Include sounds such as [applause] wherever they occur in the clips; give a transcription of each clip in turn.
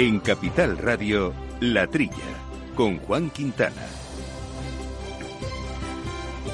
En Capital Radio, La Trilla, con Juan Quintana.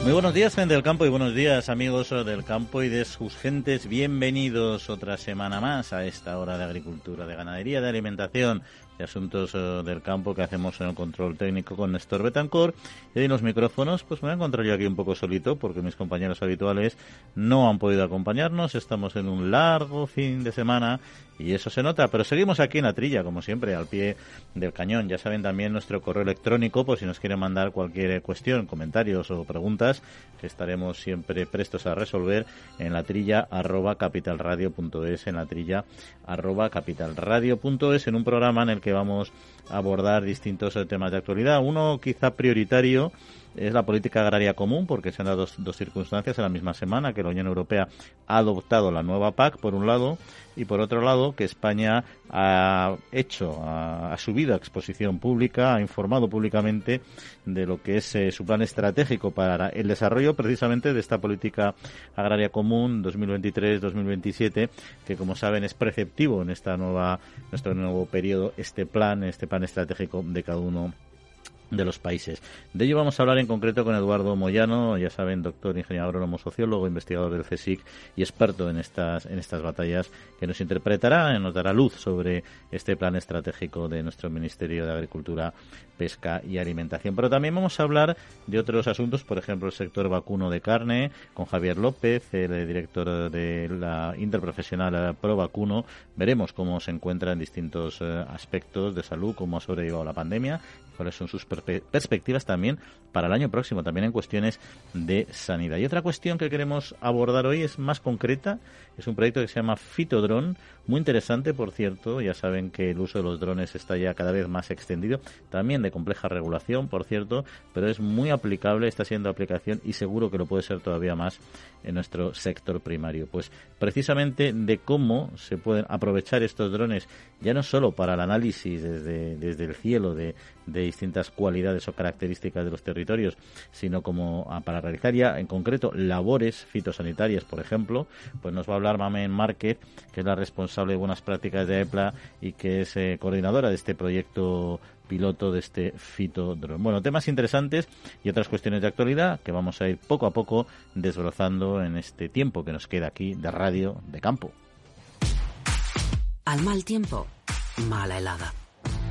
Muy buenos días, gente del campo, y buenos días, amigos del campo y de sus gentes. Bienvenidos otra semana más a esta hora de agricultura, de ganadería, de alimentación, de asuntos eh, del campo que hacemos en el control técnico con Néstor Betancor. Y en los micrófonos, pues me voy a encontrar yo aquí un poco solito porque mis compañeros habituales no han podido acompañarnos. Estamos en un largo fin de semana y eso se nota, pero seguimos aquí en la trilla, como siempre, al pie del cañón. Ya saben también nuestro correo electrónico, por si nos quieren mandar cualquier cuestión, comentarios o preguntas, que estaremos siempre prestos a resolver en la trilla arroba capitalradio.es, en la trilla arroba capitalradio.es, en un programa en el que vamos a abordar distintos temas de actualidad. Uno quizá prioritario es la política agraria común, porque se han dado dos, circunstancias en la misma semana, que la Unión Europea ha adoptado la nueva PAC, por un lado, y por otro lado, que España ha hecho, ha, subido a exposición pública, ha informado públicamente de lo que es eh, su plan estratégico para el desarrollo precisamente de esta política agraria común 2023-2027, que como saben es preceptivo en esta nueva, nuestro nuevo periodo, este plan, este plan estratégico de cada uno de los países. De ello vamos a hablar en concreto con Eduardo Moyano, ya saben, doctor, ingeniero agrónomo, sociólogo, investigador del CSIC y experto en estas, en estas batallas, que nos interpretará, nos dará luz sobre este plan estratégico de nuestro Ministerio de Agricultura, Pesca y Alimentación. Pero también vamos a hablar de otros asuntos, por ejemplo, el sector vacuno de carne, con Javier López, el director de la interprofesional Pro Vacuno. Veremos cómo se encuentra en distintos eh, aspectos de salud, cómo ha sobrellevado la pandemia cuáles son sus perspectivas también para el año próximo, también en cuestiones de sanidad. Y otra cuestión que queremos abordar hoy es más concreta, es un proyecto que se llama Fitodrone, muy interesante, por cierto, ya saben que el uso de los drones está ya cada vez más extendido, también de compleja regulación, por cierto, pero es muy aplicable, está siendo aplicación y seguro que lo puede ser todavía más en nuestro sector primario. Pues precisamente de cómo se pueden aprovechar estos drones, ya no solo para el análisis desde, desde el cielo de, de distintas cualidades o características de los territorios, sino como ah, para realizar ya en concreto labores fitosanitarias, por ejemplo, pues nos va a hablar Mamen Márquez, que es la responsable de buenas prácticas de EPLA y que es eh, coordinadora de este proyecto piloto de este fitodrone. Bueno, temas interesantes y otras cuestiones de actualidad que vamos a ir poco a poco desbrozando en este tiempo que nos queda aquí de radio de campo. Al mal tiempo, mala helada.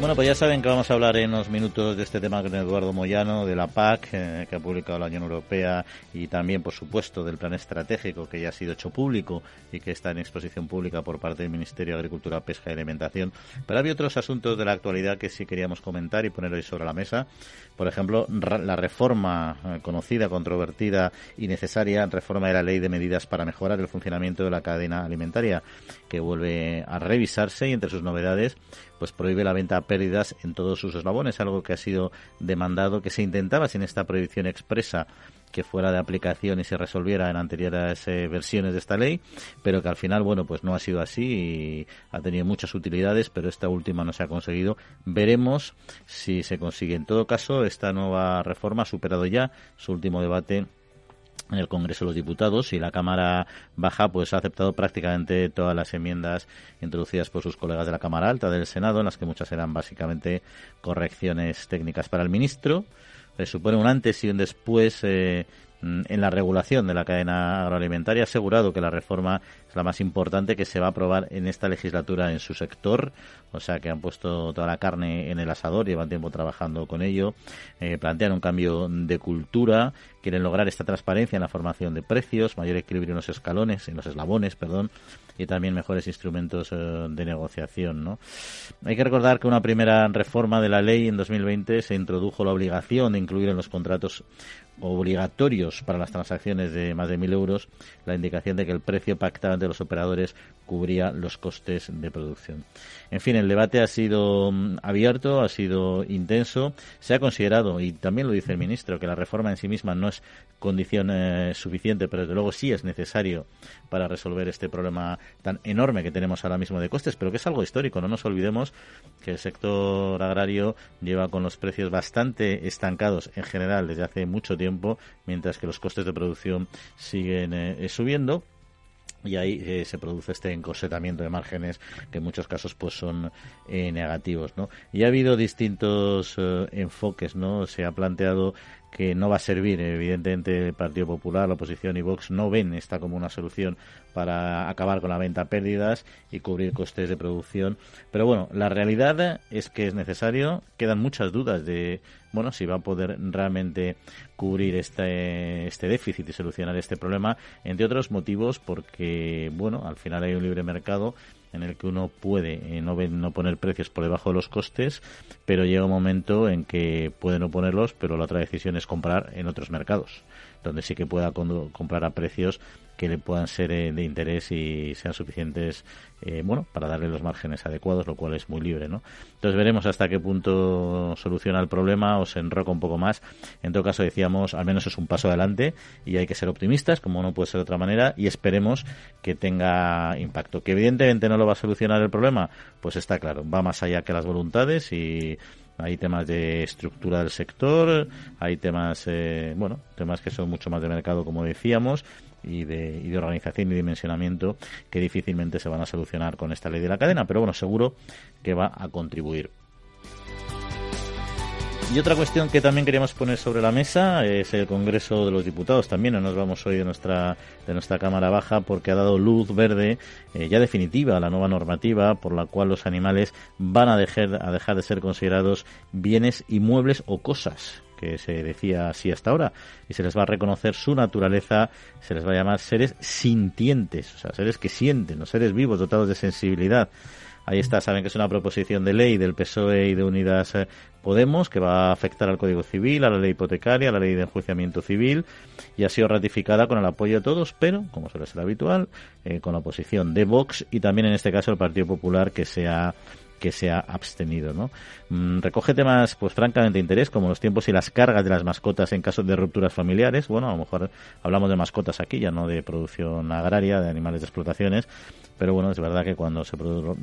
Bueno, pues ya saben que vamos a hablar en unos minutos de este tema con Eduardo Moyano, de la PAC, eh, que ha publicado la Unión Europea, y también, por supuesto, del plan estratégico que ya ha sido hecho público y que está en exposición pública por parte del Ministerio de Agricultura, Pesca y Alimentación. Pero había otros asuntos de la actualidad que sí queríamos comentar y poner hoy sobre la mesa. Por ejemplo, la reforma eh, conocida, controvertida y necesaria, reforma de la Ley de Medidas para mejorar el funcionamiento de la cadena alimentaria, que vuelve a revisarse y entre sus novedades pues prohíbe la venta a pérdidas en todos sus eslabones, algo que ha sido demandado, que se intentaba sin esta prohibición expresa que fuera de aplicación y se resolviera en anteriores eh, versiones de esta ley, pero que al final, bueno, pues no ha sido así y ha tenido muchas utilidades, pero esta última no se ha conseguido. Veremos si se consigue. En todo caso, esta nueva reforma ha superado ya su último debate en el Congreso de los Diputados y la Cámara Baja pues ha aceptado prácticamente todas las enmiendas introducidas por sus colegas de la Cámara Alta del Senado, en las que muchas eran básicamente correcciones técnicas para el ministro. Le supone un antes y un después eh, en la regulación de la cadena agroalimentaria. Ha asegurado que la reforma es la más importante que se va a aprobar en esta legislatura en su sector. O sea que han puesto toda la carne en el asador, llevan tiempo trabajando con ello. Eh, plantean un cambio de cultura, quieren lograr esta transparencia en la formación de precios, mayor equilibrio en los escalones, en los eslabones, perdón, y también mejores instrumentos eh, de negociación. ¿no? Hay que recordar que una primera reforma de la ley en 2020 se introdujo la obligación de incluir en los contratos obligatorios para las transacciones de más de 1.000 euros la indicación de que el precio pactado entre los operadores cubría los costes de producción. En fin, el debate ha sido mm, abierto, ha sido intenso. Se ha considerado, y también lo dice el ministro, que la reforma en sí misma no es condición eh, suficiente, pero desde luego sí es necesario para resolver este problema tan enorme que tenemos ahora mismo de costes, pero que es algo histórico. No nos olvidemos que el sector agrario lleva con los precios bastante estancados en general desde hace mucho tiempo, mientras que los costes de producción siguen eh, subiendo. Y ahí eh, se produce este encosetamiento de márgenes que en muchos casos pues son eh, negativos no y ha habido distintos eh, enfoques no se ha planteado que no va a servir. Evidentemente, el Partido Popular, la oposición y Vox no ven esta como una solución para acabar con la venta a pérdidas y cubrir costes de producción. Pero bueno, la realidad es que es necesario. Quedan muchas dudas de bueno si va a poder realmente cubrir este, este déficit y solucionar este problema, entre otros motivos porque bueno, al final hay un libre mercado en el que uno puede eh, no, no poner precios por debajo de los costes, pero llega un momento en que puede no ponerlos, pero la otra decisión es comprar en otros mercados, donde sí que pueda comprar a precios que le puedan ser eh, de interés y sean suficientes eh, bueno para darle los márgenes adecuados lo cual es muy libre no entonces veremos hasta qué punto soluciona el problema o se enroca un poco más. En todo caso decíamos al menos es un paso adelante y hay que ser optimistas como no puede ser de otra manera y esperemos que tenga impacto. Que evidentemente no lo va a solucionar el problema pues está claro va más allá que las voluntades y hay temas de estructura del sector, hay temas, eh, bueno, temas que son mucho más de mercado, como decíamos, y de, y de organización y dimensionamiento que difícilmente se van a solucionar con esta ley de la cadena, pero bueno, seguro que va a contribuir. Y otra cuestión que también queríamos poner sobre la mesa es el Congreso de los Diputados. También no nos vamos hoy de nuestra, de nuestra Cámara Baja porque ha dado luz verde eh, ya definitiva a la nueva normativa por la cual los animales van a dejar, a dejar de ser considerados bienes inmuebles o cosas que se decía así hasta ahora, y se les va a reconocer su naturaleza, se les va a llamar seres sintientes, o sea, seres que sienten, o seres vivos, dotados de sensibilidad. Ahí está, saben que es una proposición de ley del PSOE y de Unidas eh, Podemos que va a afectar al Código Civil, a la ley hipotecaria, a la ley de enjuiciamiento civil y ha sido ratificada con el apoyo de todos, pero, como suele ser habitual, eh, con la oposición de Vox y también en este caso el Partido Popular que se ha que se ha abstenido. ¿no? Mm, recoge temas, pues francamente de interés, como los tiempos y las cargas de las mascotas en caso de rupturas familiares. Bueno, a lo mejor hablamos de mascotas aquí, ya no de producción agraria, de animales de explotaciones, pero bueno, es verdad que cuando se,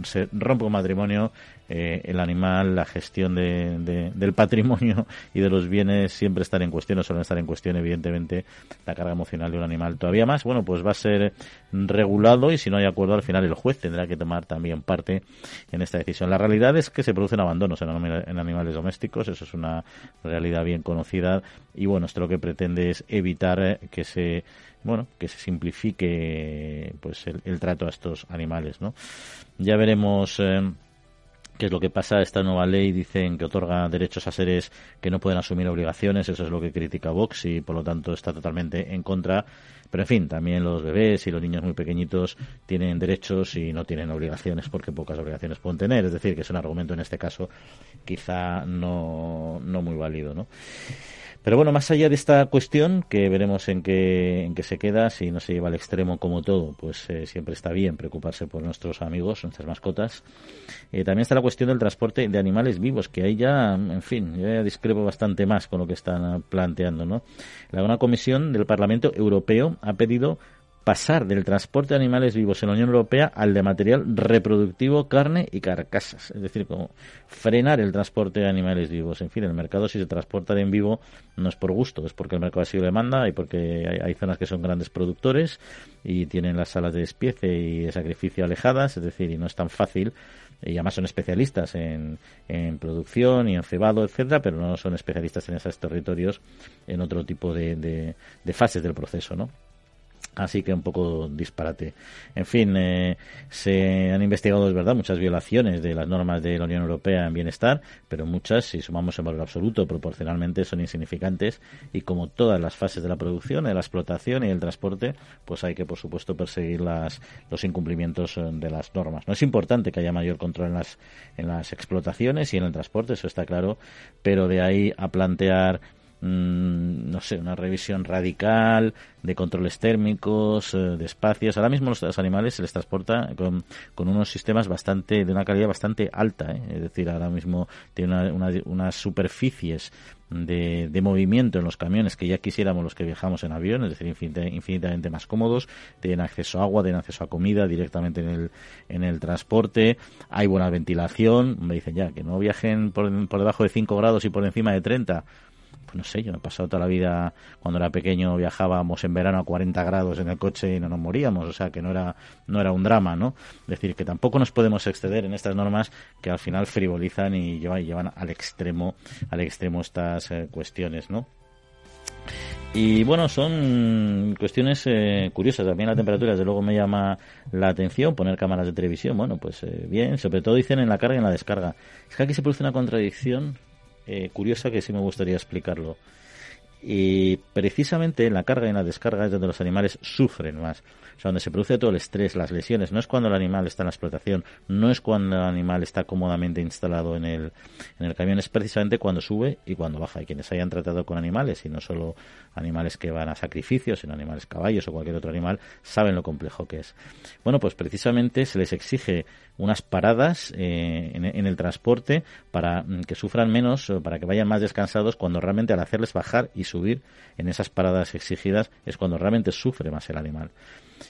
se rompe un matrimonio, eh, el animal, la gestión de, del patrimonio y de los bienes siempre están en cuestión, o suelen estar en cuestión, evidentemente, la carga emocional de un animal. Todavía más, bueno, pues va a ser regulado y si no hay acuerdo, al final el juez tendrá que tomar también parte en esta decisión. La realidad es que se producen abandonos en, en animales domésticos, eso es una realidad bien conocida y bueno, esto lo que pretende es evitar eh, que se bueno, que se simplifique pues el, trato a estos animales, ¿no? Ya veremos eh, qué es lo que pasa. Esta nueva ley dicen que otorga derechos a seres que no pueden asumir obligaciones, eso es lo que critica Vox y por lo tanto está totalmente en contra. Pero en fin, también los bebés y los niños muy pequeñitos tienen derechos y no tienen obligaciones porque pocas obligaciones pueden tener. Es decir, que es un argumento en este caso quizá no, no muy válido, ¿no? Pero bueno, más allá de esta cuestión, que veremos en qué, en qué se queda, si no se lleva al extremo como todo, pues eh, siempre está bien preocuparse por nuestros amigos, nuestras mascotas. Eh, también está la cuestión del transporte de animales vivos, que ahí ya, en fin, yo ya discrepo bastante más con lo que están planteando, ¿no? La comisión del Parlamento Europeo ha pedido pasar del transporte de animales vivos en la Unión Europea al de material reproductivo, carne y carcasas. Es decir, como frenar el transporte de animales vivos. En fin, el mercado si se transporta en vivo no es por gusto, es porque el mercado así lo demanda y porque hay, zonas que son grandes productores y tienen las salas de despiece y de sacrificio alejadas, es decir, y no es tan fácil y además son especialistas en, en, producción y en cebado, etcétera, pero no son especialistas en esos territorios en otro tipo de, de, de fases del proceso, ¿no? Así que un poco disparate. En fin, eh, se han investigado, es verdad, muchas violaciones de las normas de la Unión Europea en bienestar, pero muchas, si sumamos en valor absoluto, proporcionalmente son insignificantes y como todas las fases de la producción, de la explotación y del transporte, pues hay que, por supuesto, perseguir las, los incumplimientos eh, de las normas. No es importante que haya mayor control en las, en las explotaciones y en el transporte, eso está claro, pero de ahí a plantear mm, no sé, una revisión radical de controles térmicos, eh, de espacios. Ahora mismo los, animales se les transporta con, con, unos sistemas bastante de una calidad bastante alta, ¿eh? es decir, ahora mismo tiene una, unas superficies de, de, movimiento en los camiones que ya quisiéramos los que viajamos en avión, es decir, infinitamente más cómodos, tienen acceso a agua, tienen acceso a comida directamente en el, en el transporte, hay buena ventilación, me dicen ya que no viajen por, por debajo de 5 grados y por encima de 30, no sé, yo me he pasado toda la vida, cuando era pequeño viajábamos en verano a 40 grados en el coche y no nos moríamos, o sea que no era, no era un drama, ¿no? Es decir, que tampoco nos podemos exceder en estas normas que al final frivolizan y llevan, llevan al extremo, al extremo estas eh, cuestiones, ¿no? Y bueno, son cuestiones eh, curiosas. También la temperatura, desde luego, me llama la atención. Poner cámaras de televisión, bueno, pues eh, bien. Sobre todo dicen en la carga y en la descarga. Es que aquí se produce una contradicción eh, curiosa que sí me gustaría explicarlo. Y precisamente en la carga y en la descarga es donde los animales sufren más. O sea, donde se produce todo el estrés, las lesiones. No es cuando el animal está en la explotación, no es cuando el animal está cómodamente instalado en el, en el camión, es precisamente cuando sube y cuando baja. Y quienes hayan tratado con animales, y no solo animales que van a sacrificios, sino animales caballos o cualquier otro animal, saben lo complejo que es. Bueno, pues precisamente se les exige unas paradas eh, en, el transporte para mm, que sufran menos, para que vayan más descansados, cuando realmente al hacerles bajar y subir en esas paradas exigidas es cuando realmente sufre más el animal.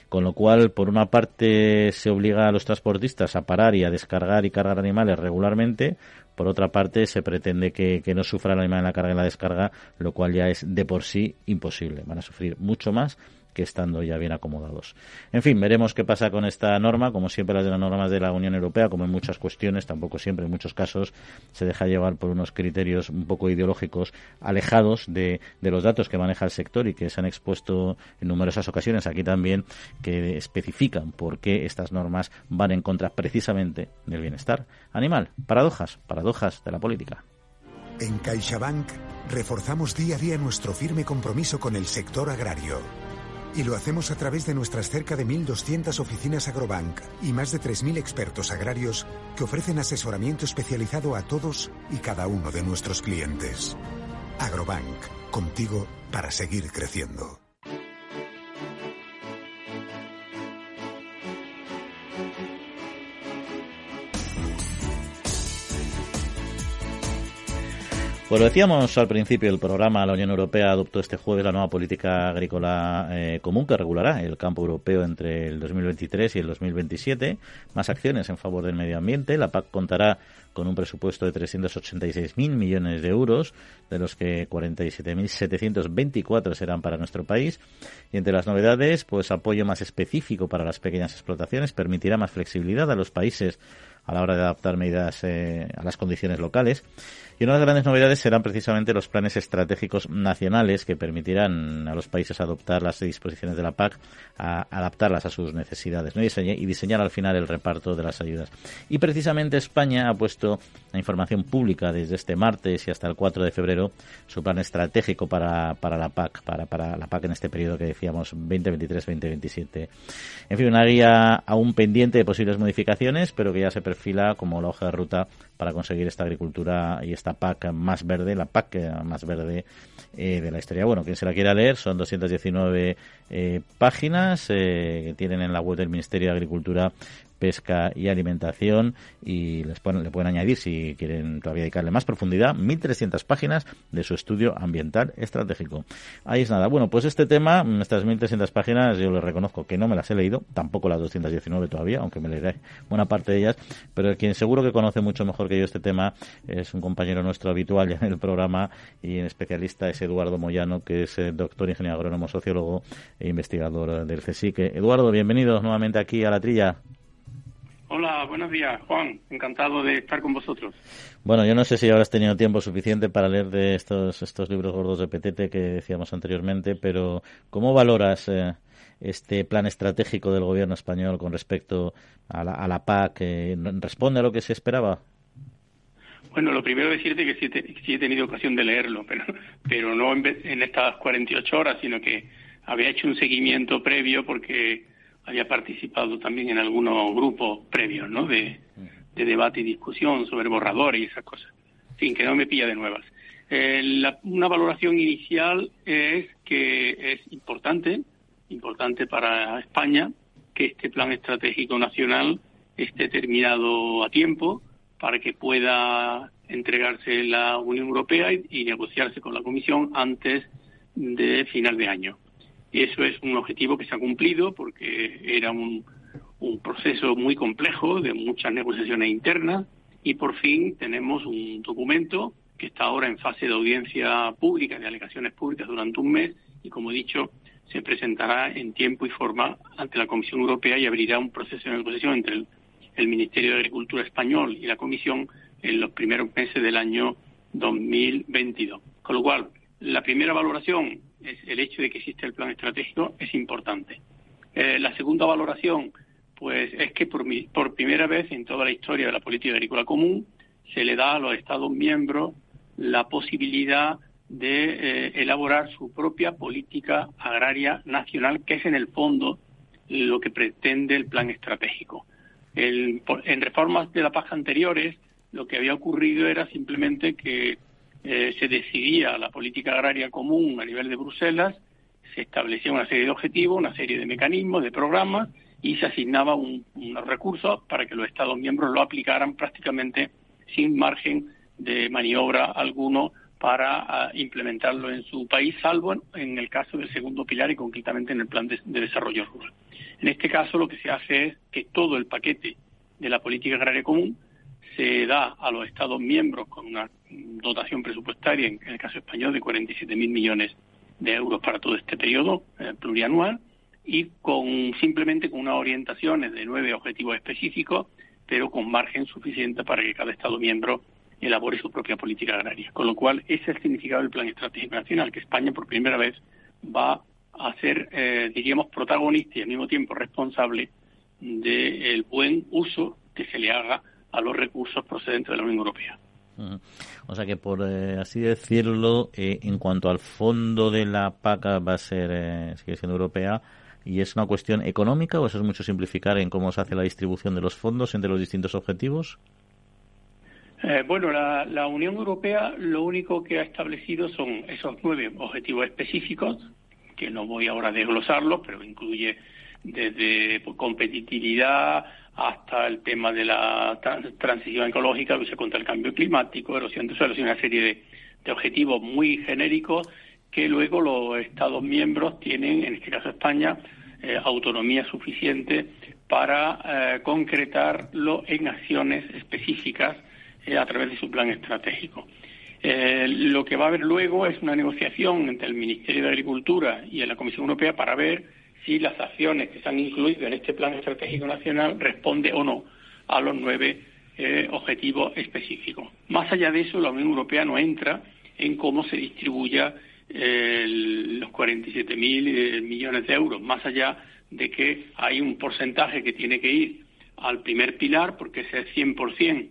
Con lo cual, por una parte, se obliga a los transportistas a parar y a descargar y cargar animales regularmente. Por otra parte, se pretende que, que no sufra el animal en la carga y en la descarga, lo cual ya es de por sí imposible. Van a sufrir mucho más que estando ya bien acomodados. En fin, veremos qué pasa con esta norma. Como siempre, las de las normas de la Unión Europea, como en muchas cuestiones, tampoco siempre, en muchos casos, se deja llevar por unos criterios un poco ideológicos alejados de, los datos que maneja el sector y que se han expuesto en numerosas ocasiones aquí también, que especifican por qué estas normas van en contra precisamente del bienestar animal. Paradojas, paradojas de la política. En CaixaBank reforzamos día a día nuestro firme compromiso con el sector agrario y lo hacemos a través de nuestras cerca de 1.200 oficinas Agrobank y más de 3.000 expertos agrarios que ofrecen asesoramiento especializado a todos y cada uno de nuestros clientes. Agrobank, contigo para seguir creciendo. Pues lo decíamos al principio del programa, la Unión Europea adoptó este jueves la nueva política agrícola eh, común que regulará el campo europeo entre el 2023 y el 2027. Más acciones en favor del medio ambiente. La PAC contará con un presupuesto de 386.000 millones de euros, de los que 47.724 serán para nuestro país. Y entre las novedades, pues apoyo más específico para las pequeñas explotaciones, permitirá más flexibilidad a los países a la hora de adaptar medidas eh, a las condiciones locales. Y una de las grandes novedades serán precisamente los planes estratégicos nacionales que permitirán a los países adoptar las disposiciones de la PAC, a adaptarlas a sus necesidades y diseñar al final el reparto de las ayudas. Y precisamente España ha puesto la información pública desde este martes y hasta el 4 de febrero su plan estratégico para, para la PAC, para, para la PAC en este periodo que decíamos 2023-2027. En fin, una guía aún pendiente de posibles modificaciones, pero que ya se como la hoja de ruta para conseguir esta agricultura y esta PAC más verde, la PAC más verde eh, de la historia. Bueno, quien se la quiera leer, son 219 eh, páginas eh, que tienen en la web del Ministerio de Agricultura pesca y alimentación y les le pueden añadir si quieren todavía dedicarle más profundidad 1300 páginas de su estudio ambiental estratégico. Ahí es nada. Bueno pues este tema estas 1300 páginas yo les reconozco que no me las he leído tampoco las 219 todavía aunque me leeré buena parte de ellas pero quien seguro que conoce mucho mejor que yo este tema es un compañero nuestro habitual en el programa y en especialista es Eduardo Moyano que es eh, doctor ingeniero agrónomo sociólogo e investigador del CSIC. Eduardo bienvenido nuevamente aquí a la trilla Hola, buenos días, Juan. Encantado de estar con vosotros. Bueno, yo no sé si habrás tenido tiempo suficiente para leer de estos, estos libros gordos de Petete que decíamos anteriormente, pero ¿cómo valoras eh, este plan estratégico del gobierno español con respecto a la, a la PAC? ¿Responde a lo que se esperaba? Bueno, lo primero decirte que sí, he tenido ocasión de leerlo, pero, pero no en, en estas 48 horas, sino que había hecho un seguimiento previo porque había participado también en algunos grupos previos, ¿no? De, debate y discusión sobre borradores y esas cosas. En fin, que no me pilla de nuevas. Eh, una valoración inicial es que es importante, importante para España, que este plan estratégico nacional esté terminado a tiempo para que pueda entregarse la Unión Europea y, negociarse con la Comisión antes de final de año. Y eso es un objetivo que se ha cumplido porque era un, proceso muy complejo de muchas negociaciones internas y por fin tenemos un documento que está ahora en fase de audiencia pública, de alegaciones públicas durante un mes y, como he dicho, se presentará en tiempo y forma ante la Comisión Europea y abrirá un proceso de negociación entre el, Ministerio de Agricultura español y la Comisión en los primeros meses del año 2022. Con lo cual, la primera valoración es el hecho de que existe el plan estratégico, es importante. Eh, la segunda valoración, pues, es que por, por primera vez en toda la historia de la política agrícola común se le da a los Estados miembros la posibilidad de eh, elaborar su propia política agraria nacional, que es en el fondo lo que pretende el plan estratégico. en reformas de la PAC anteriores, lo que había ocurrido era simplemente que eh, se decidía la política agraria común a nivel de Bruselas, se establecía una serie de objetivos, una serie de mecanismos, de programas, y se asignaba unos recursos para que los Estados miembros lo aplicaran prácticamente sin margen de maniobra alguno para ah, implementarlo en su país, salvo en, el caso del segundo pilar y concretamente en el plan de, desarrollo rural. En este caso lo que se hace es que todo el paquete de la política agraria común se da a los Estados miembros con una dotación presupuestaria, en, el caso español, de 47.000 millones de euros para todo este periodo eh, plurianual y con simplemente con unas orientaciones de nueve objetivos específicos, pero con margen suficiente para que cada Estado miembro elabore su propia política agraria. Con lo cual, ese es el significado del Plan Estratégico Nacional, que España por primera vez va a ser, eh, diríamos, protagonista y al mismo tiempo responsable del buen uso que se le haga a los recursos procedentes de la Unión Europea. O sea que, por eh, así decirlo, eh, en cuanto al fondo de la PACA va a ser, sigue siendo europea, ¿y es una cuestión económica o eso es mucho simplificar en cómo se hace la distribución de los fondos entre los distintos objetivos? Eh, bueno, la, Unión Europea lo único que ha establecido son esos nueve objetivos específicos, que no voy ahora a desglosarlos, pero incluye desde pues, competitividad hasta el tema de la transición ecológica, lucha contra el cambio climático, erosión de suelos y una serie de, objetivos muy genéricos que luego los Estados miembros tienen, en este caso España, eh, autonomía suficiente para eh, concretarlo en acciones específicas eh, a través de su plan estratégico. Eh, lo que va a haber luego es una negociación entre el Ministerio de Agricultura y la Comisión Europea para ver si las acciones que se han incluido en este plan estratégico nacional responden o no a los nueve eh, objetivos específicos. Más allá de eso, la Unión Europea no entra en cómo se distribuya los 47.000 millones de euros, más allá de que hay un porcentaje que tiene que ir al primer pilar, porque ese es 100%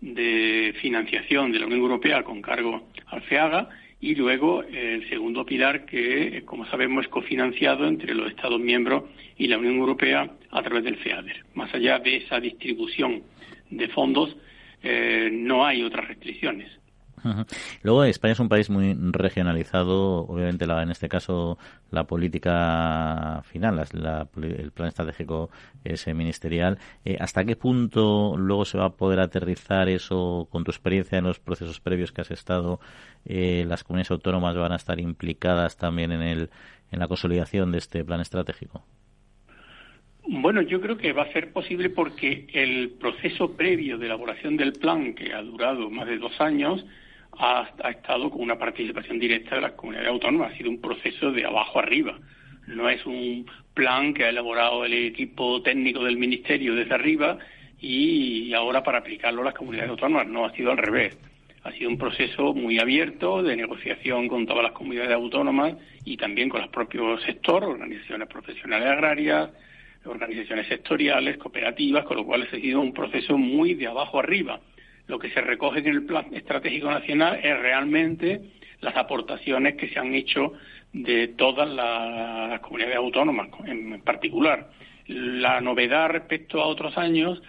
de financiación de la Unión Europea con cargo al FEAGA y luego el segundo pilar que, como sabemos, es cofinanciado entre los Estados miembros y la Unión Europea a través del FEADER. Más allá de esa distribución de fondos, eh, no hay otras restricciones. Luego España es un país muy regionalizado, obviamente la, en este caso la política final, el plan estratégico es ministerial. Eh, ¿Hasta qué punto luego se va a poder aterrizar eso con tu experiencia en los procesos previos que has estado? Eh, ¿Las comunidades autónomas van a estar implicadas también en, el, en la consolidación de este plan estratégico? Bueno, yo creo que va a ser posible porque el proceso previo de elaboración del plan, que ha durado más de dos años, ha, estado con una participación directa de las comunidades autónomas. Ha sido un proceso de abajo arriba. No es un plan que ha elaborado el equipo técnico del Ministerio desde arriba y ahora para aplicarlo a las comunidades autónomas. No, ha sido al revés. Ha sido un proceso muy abierto de negociación con todas las comunidades autónomas y también con los propios sectores, organizaciones profesionales agrarias, organizaciones sectoriales, cooperativas, con lo cual ha sido un proceso muy de abajo arriba lo que se recoge en el Plan Estratégico Nacional es realmente las aportaciones que se han hecho de todas las, comunidades autónomas en particular. La novedad respecto a otros años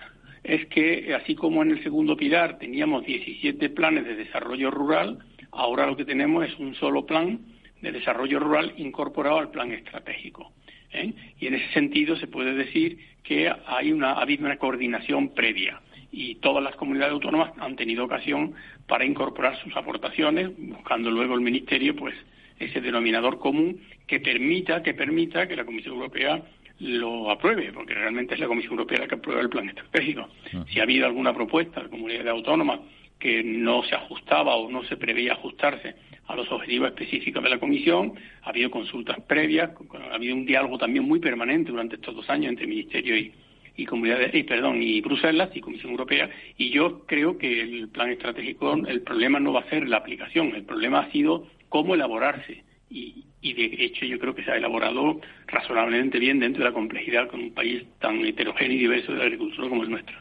es que, así como en el segundo pilar teníamos 17 planes de desarrollo rural, Ahora lo que tenemos es un solo plan de desarrollo rural incorporado al plan estratégico. ¿eh? Y en ese sentido se puede decir que hay una, ha habido una coordinación previa y todas las comunidades autónomas han tenido ocasión para incorporar sus aportaciones, buscando luego el Ministerio pues ese denominador común que permita que permita que la Comisión Europea lo apruebe, porque realmente es la Comisión Europea la que aprueba el plan estratégico. Si ha habido alguna propuesta de comunidad autónoma que no se ajustaba o no se preveía ajustarse a los objetivos específicos de la Comisión, ha habido consultas previas, ha habido un diálogo también muy permanente durante estos dos años entre Ministerio y, y comunidades, y, perdón, y Bruselas y Comisión Europea, y yo creo que el plan estratégico, el problema no va a ser la aplicación, el problema ha sido cómo elaborarse. Y, y de hecho yo creo que se ha elaborado razonablemente bien dentro de la complejidad con un país tan heterogéneo y diverso de la agricultura como el nuestro.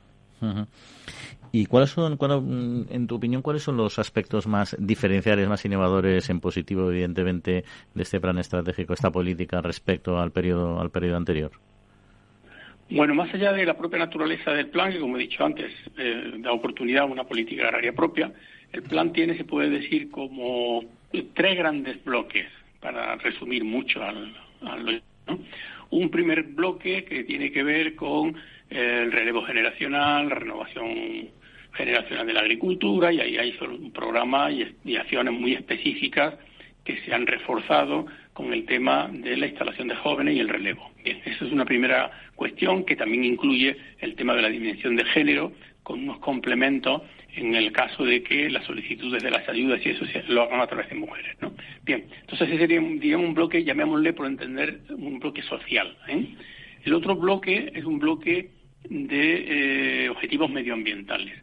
¿Y cuáles son, en tu opinión, cuáles son los aspectos más diferenciales, más innovadores en positivo, evidentemente, de este plan estratégico, esta política respecto al periodo, al periodo anterior? Bueno, más allá de la propia naturaleza del plan, que como he dicho antes, eh, da oportunidad a una política agraria propia, el plan tiene, se puede decir, como tres grandes bloques, para resumir mucho al, Un primer bloque que tiene que ver con el relevo generacional, la renovación generacional de la agricultura, y ahí hay un programa y acciones muy específicas que se han reforzado con el tema de la instalación de jóvenes y el relevo. Bien, esa es una primera cuestión que también incluye el tema de la dimensión de género, con unos complementos en el caso de que las solicitudes de las ayudas y eso lo hagan a través de mujeres. ¿no? Bien, entonces ese sería un bloque, llamémosle por entender, un bloque social. ¿eh? El otro bloque es un bloque de eh, objetivos medioambientales.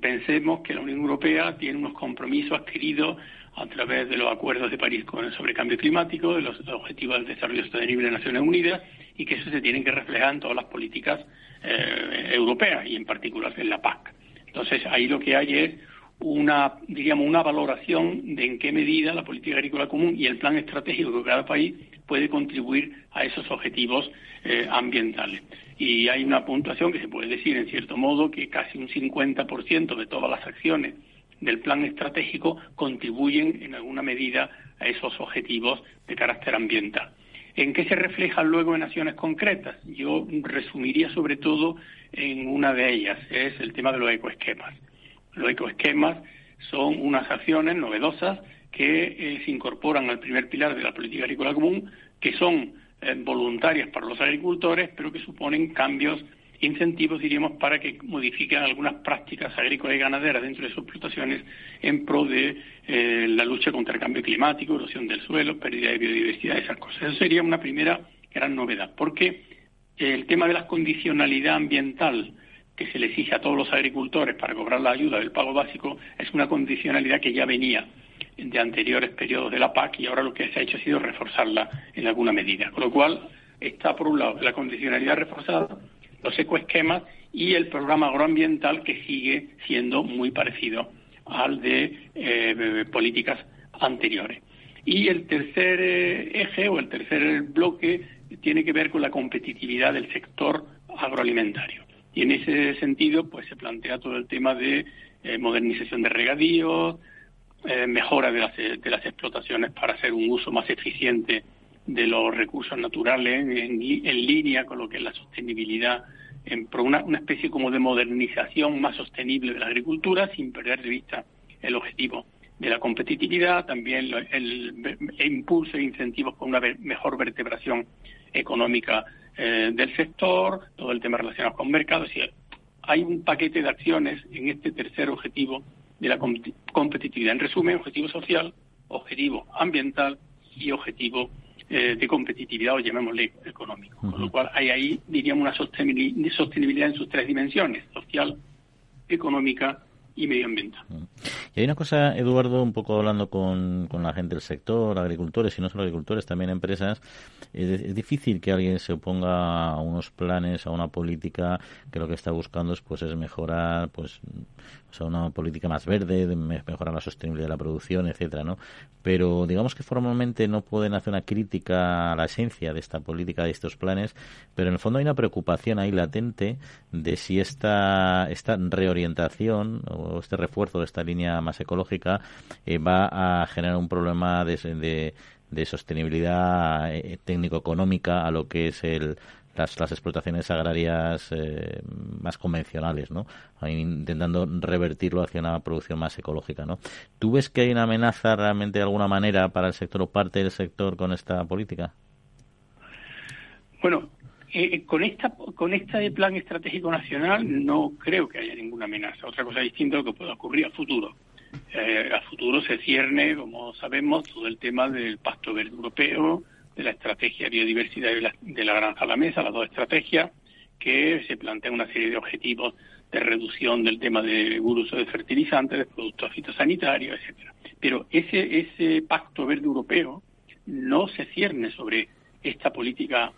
Pensemos que la Unión Europea tiene unos compromisos adquiridos a través de los acuerdos de París sobre cambio climático, de los objetivos del desarrollo sostenible de Naciones Unidas, y que eso se tiene que reflejar en todas las políticas eh, europeas y en particular en la PAC. Entonces, ahí lo que hay es una, diríamos, una valoración de en qué medida la política agrícola común y el plan estratégico de cada país puede contribuir a esos objetivos eh, ambientales. Y hay una puntuación que se puede decir, en cierto modo, que casi un 50% de todas las acciones del plan estratégico contribuyen en alguna medida a esos objetivos de carácter ambiental. ¿En qué se reflejan luego en acciones concretas? Yo resumiría sobre todo en una de ellas, es el tema de los ecoesquemas. Los ecoesquemas son unas acciones novedosas que eh, se incorporan al primer pilar de la política agrícola común, que son eh, voluntarias para los agricultores, pero que suponen cambios, incentivos, diríamos, para que modifiquen algunas prácticas agrícolas y ganaderas dentro de sus explotaciones en pro de eh, la lucha contra el cambio climático, erosión del suelo, pérdida de biodiversidad, esas cosas. Eso sería una primera gran novedad, porque el tema de la condicionalidad ambiental que se le exige a todos los agricultores para cobrar la ayuda del pago básico es una condicionalidad que ya venía de anteriores periodos de la PAC y ahora lo que se ha hecho ha sido reforzarla en alguna medida. Con lo cual está, por un lado, la condicionalidad reforzada, los ecoesquemas y el programa agroambiental que sigue siendo muy parecido al de eh, políticas anteriores. Y el tercer eh, eje o el tercer bloque tiene que ver con la competitividad del sector agroalimentario. Y en ese sentido, pues se plantea todo el tema de eh, modernización de regadíos, mejora de las, de las explotaciones para hacer un uso más eficiente de los recursos naturales en, línea con lo que es la sostenibilidad, en, una, una especie como de modernización más sostenible de la agricultura sin perder de vista el objetivo de la competitividad, también el, impulso e incentivos con una mejor vertebración económica eh, del sector, todo el tema relacionado con mercados. Hay un paquete de acciones en este tercer objetivo de la competitividad. En resumen, objetivo social, objetivo ambiental y objetivo eh, de competitividad o llamémosle económico. Con lo cual hay ahí, diríamos, una sostenibilidad en sus tres dimensiones, social, económica y medioambiental. Y hay una cosa, Eduardo, un poco hablando con, con la gente del sector, agricultores y no solo agricultores, también empresas, es, difícil que alguien se oponga a unos planes, a una política que lo que está buscando es, pues, es mejorar, pues, o sea, una política más verde, mejorar la sostenibilidad de la producción, etcétera, ¿no? Pero digamos que formalmente no pueden hacer una crítica a la esencia de esta política, de estos planes, pero en el fondo hay una preocupación ahí latente de si esta, esta reorientación o este refuerzo de esta línea más ecológica eh, va a generar un problema de, de, sostenibilidad eh, técnico-económica a lo que es el, las, las explotaciones agrarias eh, más convencionales, ¿no? Intentando revertirlo hacia una producción más ecológica, ¿no? ¿Tú ves que hay una amenaza realmente de alguna manera para el sector o parte del sector con esta política? Bueno, eh, eh, con esta con este plan estratégico nacional no creo que haya ninguna amenaza. Otra cosa distinta lo que pueda ocurrir a futuro. Eh, a futuro se cierne, como sabemos, todo el tema del Pacto Verde Europeo, de la estrategia biodiversidad de la, de la granja a la mesa, las dos estrategias, que se plantean una serie de objetivos de reducción del tema del uso de fertilizantes, de productos fitosanitarios, etcétera. Pero ese, ese pacto verde europeo no se cierne sobre esta política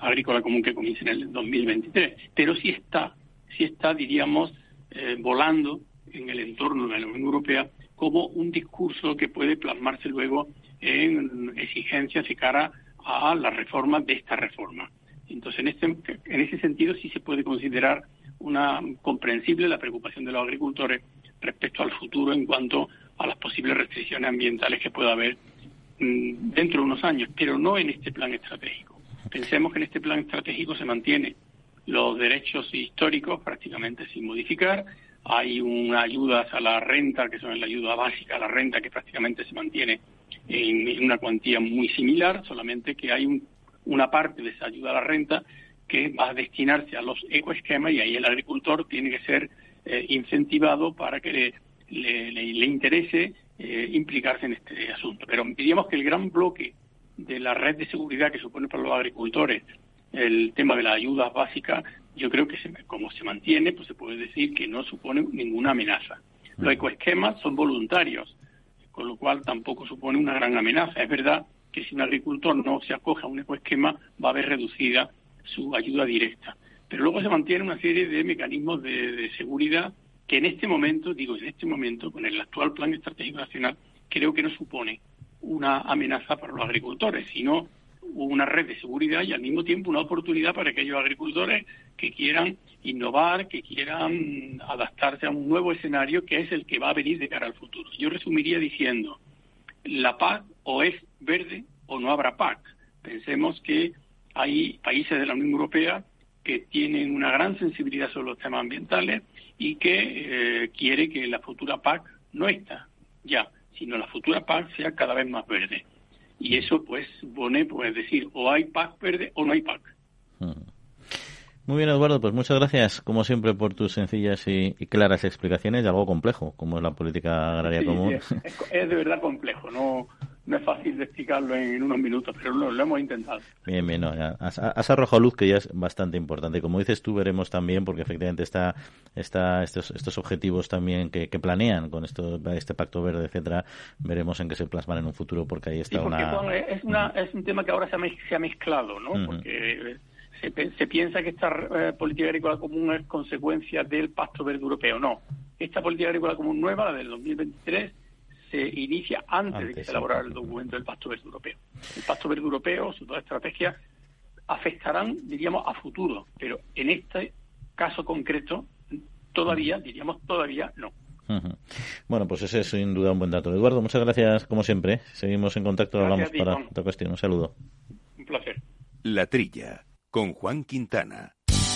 agrícola común que comienza en el 2023, pero sí está, sí está, diríamos, eh, volando en el entorno de la Unión Europea como un discurso que puede plasmarse luego en exigencias de cara a las reformas de esta reforma. Entonces, en, este, en ese sentido sí se puede considerar una comprensible la preocupación de los agricultores respecto al futuro en cuanto a las posibles restricciones ambientales que pueda haber mm, dentro de unos años, pero no en este plan estratégico. Pensemos que en este plan estratégico se mantiene los derechos históricos prácticamente sin modificar, hay una ayuda a la renta, que son la ayuda básica a la renta, que prácticamente se mantiene en una cuantía muy similar, solamente que hay una parte de esa ayuda a la renta que va a destinarse a los ecoesquemas y ahí el agricultor tiene que ser eh, incentivado para que le, le, interese eh, implicarse en este asunto. Pero diríamos que el gran bloque de la red de seguridad que supone para los agricultores el tema de las ayudas básicas, yo creo que como se mantiene, pues se puede decir que no supone ninguna amenaza. Los ecoesquemas son voluntarios con lo cual tampoco supone una gran amenaza. Es verdad que si un agricultor no se acoge a un ecoesquema, va a haber reducida su ayuda directa. Pero luego se mantiene una serie de mecanismos de, seguridad que en este momento, digo en este momento, con el actual Plan Estratégico Nacional, creo que no supone una amenaza para los agricultores, sino una red de seguridad y al mismo tiempo una oportunidad para aquellos agricultores que quieran innovar, que quieran adaptarse a un nuevo escenario que es el que va a venir de cara al futuro. Yo resumiría diciendo, la PAC o es verde o no habrá PAC. Pensemos que hay países de la Unión Europea que tienen una gran sensibilidad sobre los temas ambientales y que eh, quiere que la futura PAC no está ya, sino la futura PAC sea cada vez más verde. Y eso pues supone pues decir o hay PAC verde o no hay PAC. Hmm. Muy bien, Eduardo, pues muchas gracias, como siempre, por tus sencillas y, claras explicaciones de algo complejo, como es la política agraria común. Es, es, de verdad complejo, no, no es fácil de explicarlo en, unos minutos, pero lo, lo hemos intentado. Bien, bien, no, has, arrojado luz que ya es bastante importante. Como dices tú, veremos también, porque efectivamente está, está estos, estos objetivos también que, que planean con esto, este pacto verde, etcétera, veremos en qué se plasman en un futuro, porque ahí está una... es, una, es un tema que ahora se ha, se ha mezclado, ¿no? Porque se, piensa que esta eh, política agrícola común es consecuencia del Pacto Verde Europeo. No. Esta política agrícola común nueva, la del 2023, se inicia antes, de que se elaborara el documento del Pacto Verde Europeo. El Pacto Verde Europeo, sus dos estrategias, afectarán, diríamos, a futuro, pero en este caso concreto, todavía, diríamos, todavía no. Bueno, pues ese es sin duda un buen dato. Eduardo, muchas gracias como siempre. Seguimos en contacto, hablamos para otra cuestión. Un saludo. Un placer. La Trilla con Juan Quintana.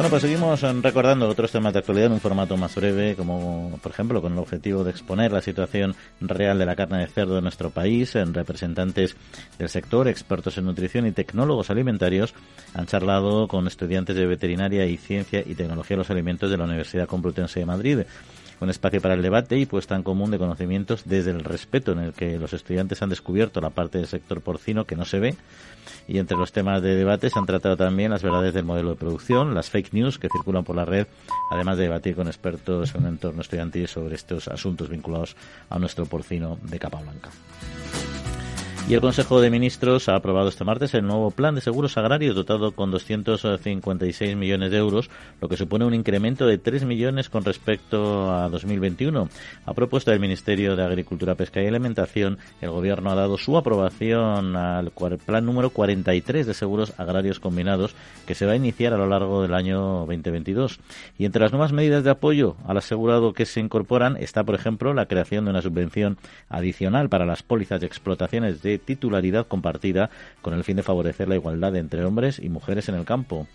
Bueno, pues seguimos recordando otros temas de actualidad en un formato más breve, como por ejemplo con el objetivo de exponer la situación real de la carne de cerdo en nuestro país. En representantes del sector, expertos en nutrición y tecnólogos alimentarios han charlado con estudiantes de veterinaria y ciencia y tecnología de los alimentos de la Universidad Complutense de Madrid un espacio para el debate y puesta en común de conocimientos desde el respeto en el que los estudiantes han descubierto la parte del sector porcino que no se ve y entre los temas de debate se han tratado también las verdades del modelo de producción, las fake news que circulan por la red, además de debatir con expertos en un entorno estudiantil sobre estos asuntos vinculados a nuestro porcino de capa blanca. Y el Consejo de Ministros ha aprobado este martes el nuevo plan de seguros agrarios dotado con 256 millones de euros, lo que supone un incremento de 3 millones con respecto a 2021. A propuesta del Ministerio de Agricultura, Pesca y Alimentación, el Gobierno ha dado su aprobación al plan número 43 de seguros agrarios combinados que se va a iniciar a lo largo del año 2022. Y entre las nuevas medidas de apoyo al asegurado que se incorporan está, por ejemplo, la creación de una subvención adicional para las pólizas de explotaciones de titularidad compartida con el fin de favorecer la igualdad entre hombres y mujeres en el campo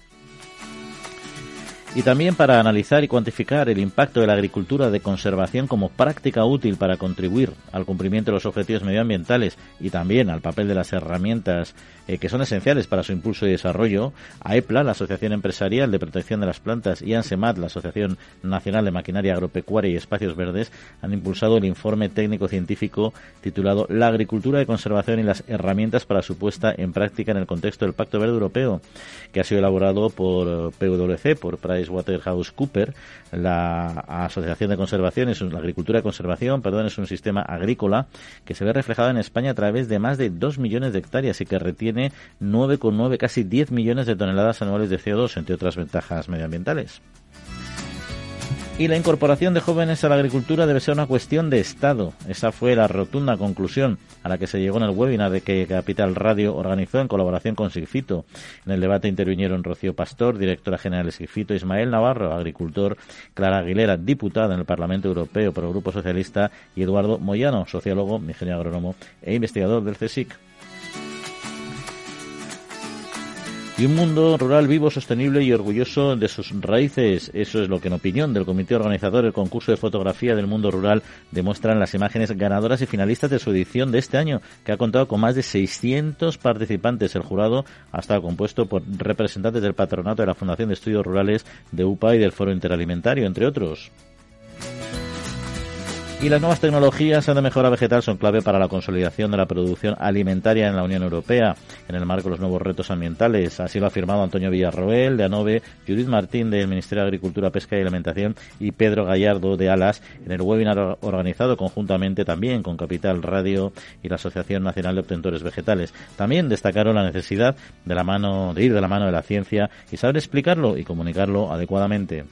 y también para analizar y cuantificar el impacto de la agricultura de conservación como práctica útil para contribuir al cumplimiento de los objetivos medioambientales y también al papel de las herramientas eh, que son esenciales para su impulso y desarrollo, AEPLA, la Asociación Empresarial de Protección de las Plantas, y ANSEMAT, la Asociación Nacional de Maquinaria Agropecuaria y Espacios Verdes, han impulsado el informe técnico-científico titulado La agricultura de conservación y las herramientas para su puesta en práctica en el contexto del Pacto Verde Europeo, que ha sido elaborado por PwC, por Price Cooper, la Asociación de Conservación, es la agricultura de conservación, perdón, es un sistema agrícola que se ve reflejado en España a través de más de 2 millones de hectáreas y que retiene 9,9, casi 10 millones de toneladas anuales de CO2, entre otras ventajas medioambientales. Y la incorporación de jóvenes a la agricultura debe ser una cuestión de Estado. Esa fue la rotunda conclusión a la que se llegó en el webinar de que Capital Radio organizó en colaboración con Sigfito. En el debate intervinieron Rocío Pastor, directora general de Sigfito, Ismael Navarro, agricultor, Clara Aguilera, diputada en el Parlamento Europeo por el Grupo Socialista, y Eduardo Moyano, sociólogo, ingeniero agrónomo e investigador del CSIC. Y un mundo rural vivo, sostenible y orgulloso de sus raíces. Eso es lo que, en opinión del comité organizador del concurso de fotografía del mundo rural, demuestran las imágenes ganadoras y finalistas de su edición de este año, que ha contado con más de 600 participantes. El jurado ha estado compuesto por representantes del patronato de la Fundación de Estudios Rurales de UPA y del Foro Interalimentario, entre otros. Y las nuevas tecnologías de mejora vegetal son clave para la consolidación de la producción alimentaria en la Unión Europea, en el marco de los nuevos retos ambientales. Así lo ha afirmado Antonio Villarroel, de ANOVE, Judith Martín, del Ministerio de Agricultura, Pesca y Alimentación, y Pedro Gallardo, de ALAS, en el webinar organizado conjuntamente también con Capital Radio y la Asociación Nacional de Obtentores Vegetales. También destacaron la necesidad de, la mano, de ir de la mano de la ciencia y saber explicarlo y comunicarlo adecuadamente.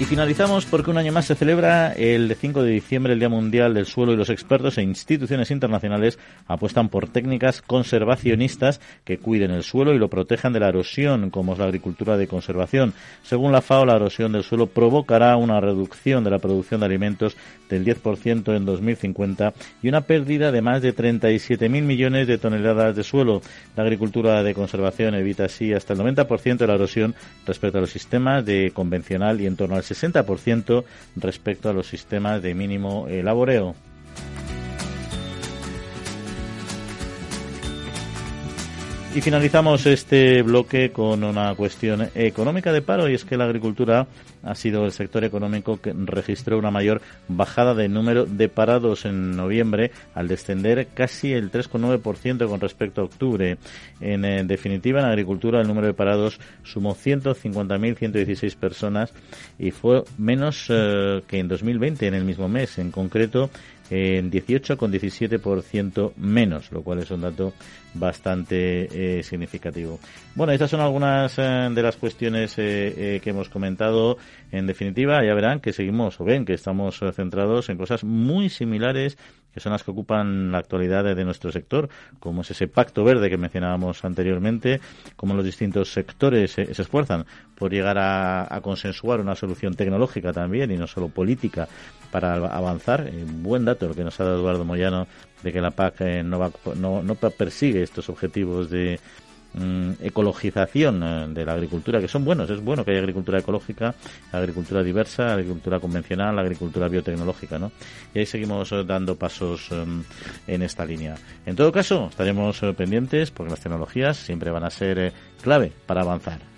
Y finalizamos porque un año más se celebra el 5 de diciembre el Día Mundial del Suelo y los expertos e instituciones internacionales apuestan por técnicas conservacionistas que cuiden el suelo y lo protejan de la erosión, como es la agricultura de conservación. Según la FAO, la erosión del suelo provocará una reducción de la producción de alimentos del 10% en 2050 y una pérdida de más de 37.000 millones de toneladas de suelo. La agricultura de conservación evita así hasta el 90% de la erosión respecto a los sistemas de convencional y en torno al 60% respecto a los sistemas de mínimo laboreo. Y finalizamos este bloque con una cuestión económica de paro y es que la agricultura ha sido el sector económico que registró una mayor bajada de número de parados en noviembre al descender casi el 3,9% con respecto a octubre. En, eh, definitiva, en agricultura el número de parados sumó 150.116 personas y fue menos eh, que en 2020 en el mismo mes. En concreto, en 18,17% menos, lo cual es un dato bastante eh, significativo. Bueno, estas son algunas eh, de las cuestiones eh, que hemos comentado. En definitiva, ya verán que seguimos o ven que estamos centrados en cosas muy similares que son las que ocupan la actualidad de nuestro sector, como es ese pacto verde que mencionábamos anteriormente, como los distintos sectores se, esfuerzan por llegar a, consensuar una solución tecnológica también y no solo política para avanzar. buen dato lo que nos ha dado Eduardo Moyano de que la PAC no, no, no persigue estos objetivos de Mm, ecologización eh, de la agricultura, que son buenos. Es bueno que haya agricultura ecológica, agricultura diversa, agricultura convencional, agricultura biotecnológica, ¿no? Y ahí seguimos eh, dando pasos em, en esta línea. En todo caso, estaremos eh, pendientes porque las tecnologías siempre van a ser clave para avanzar.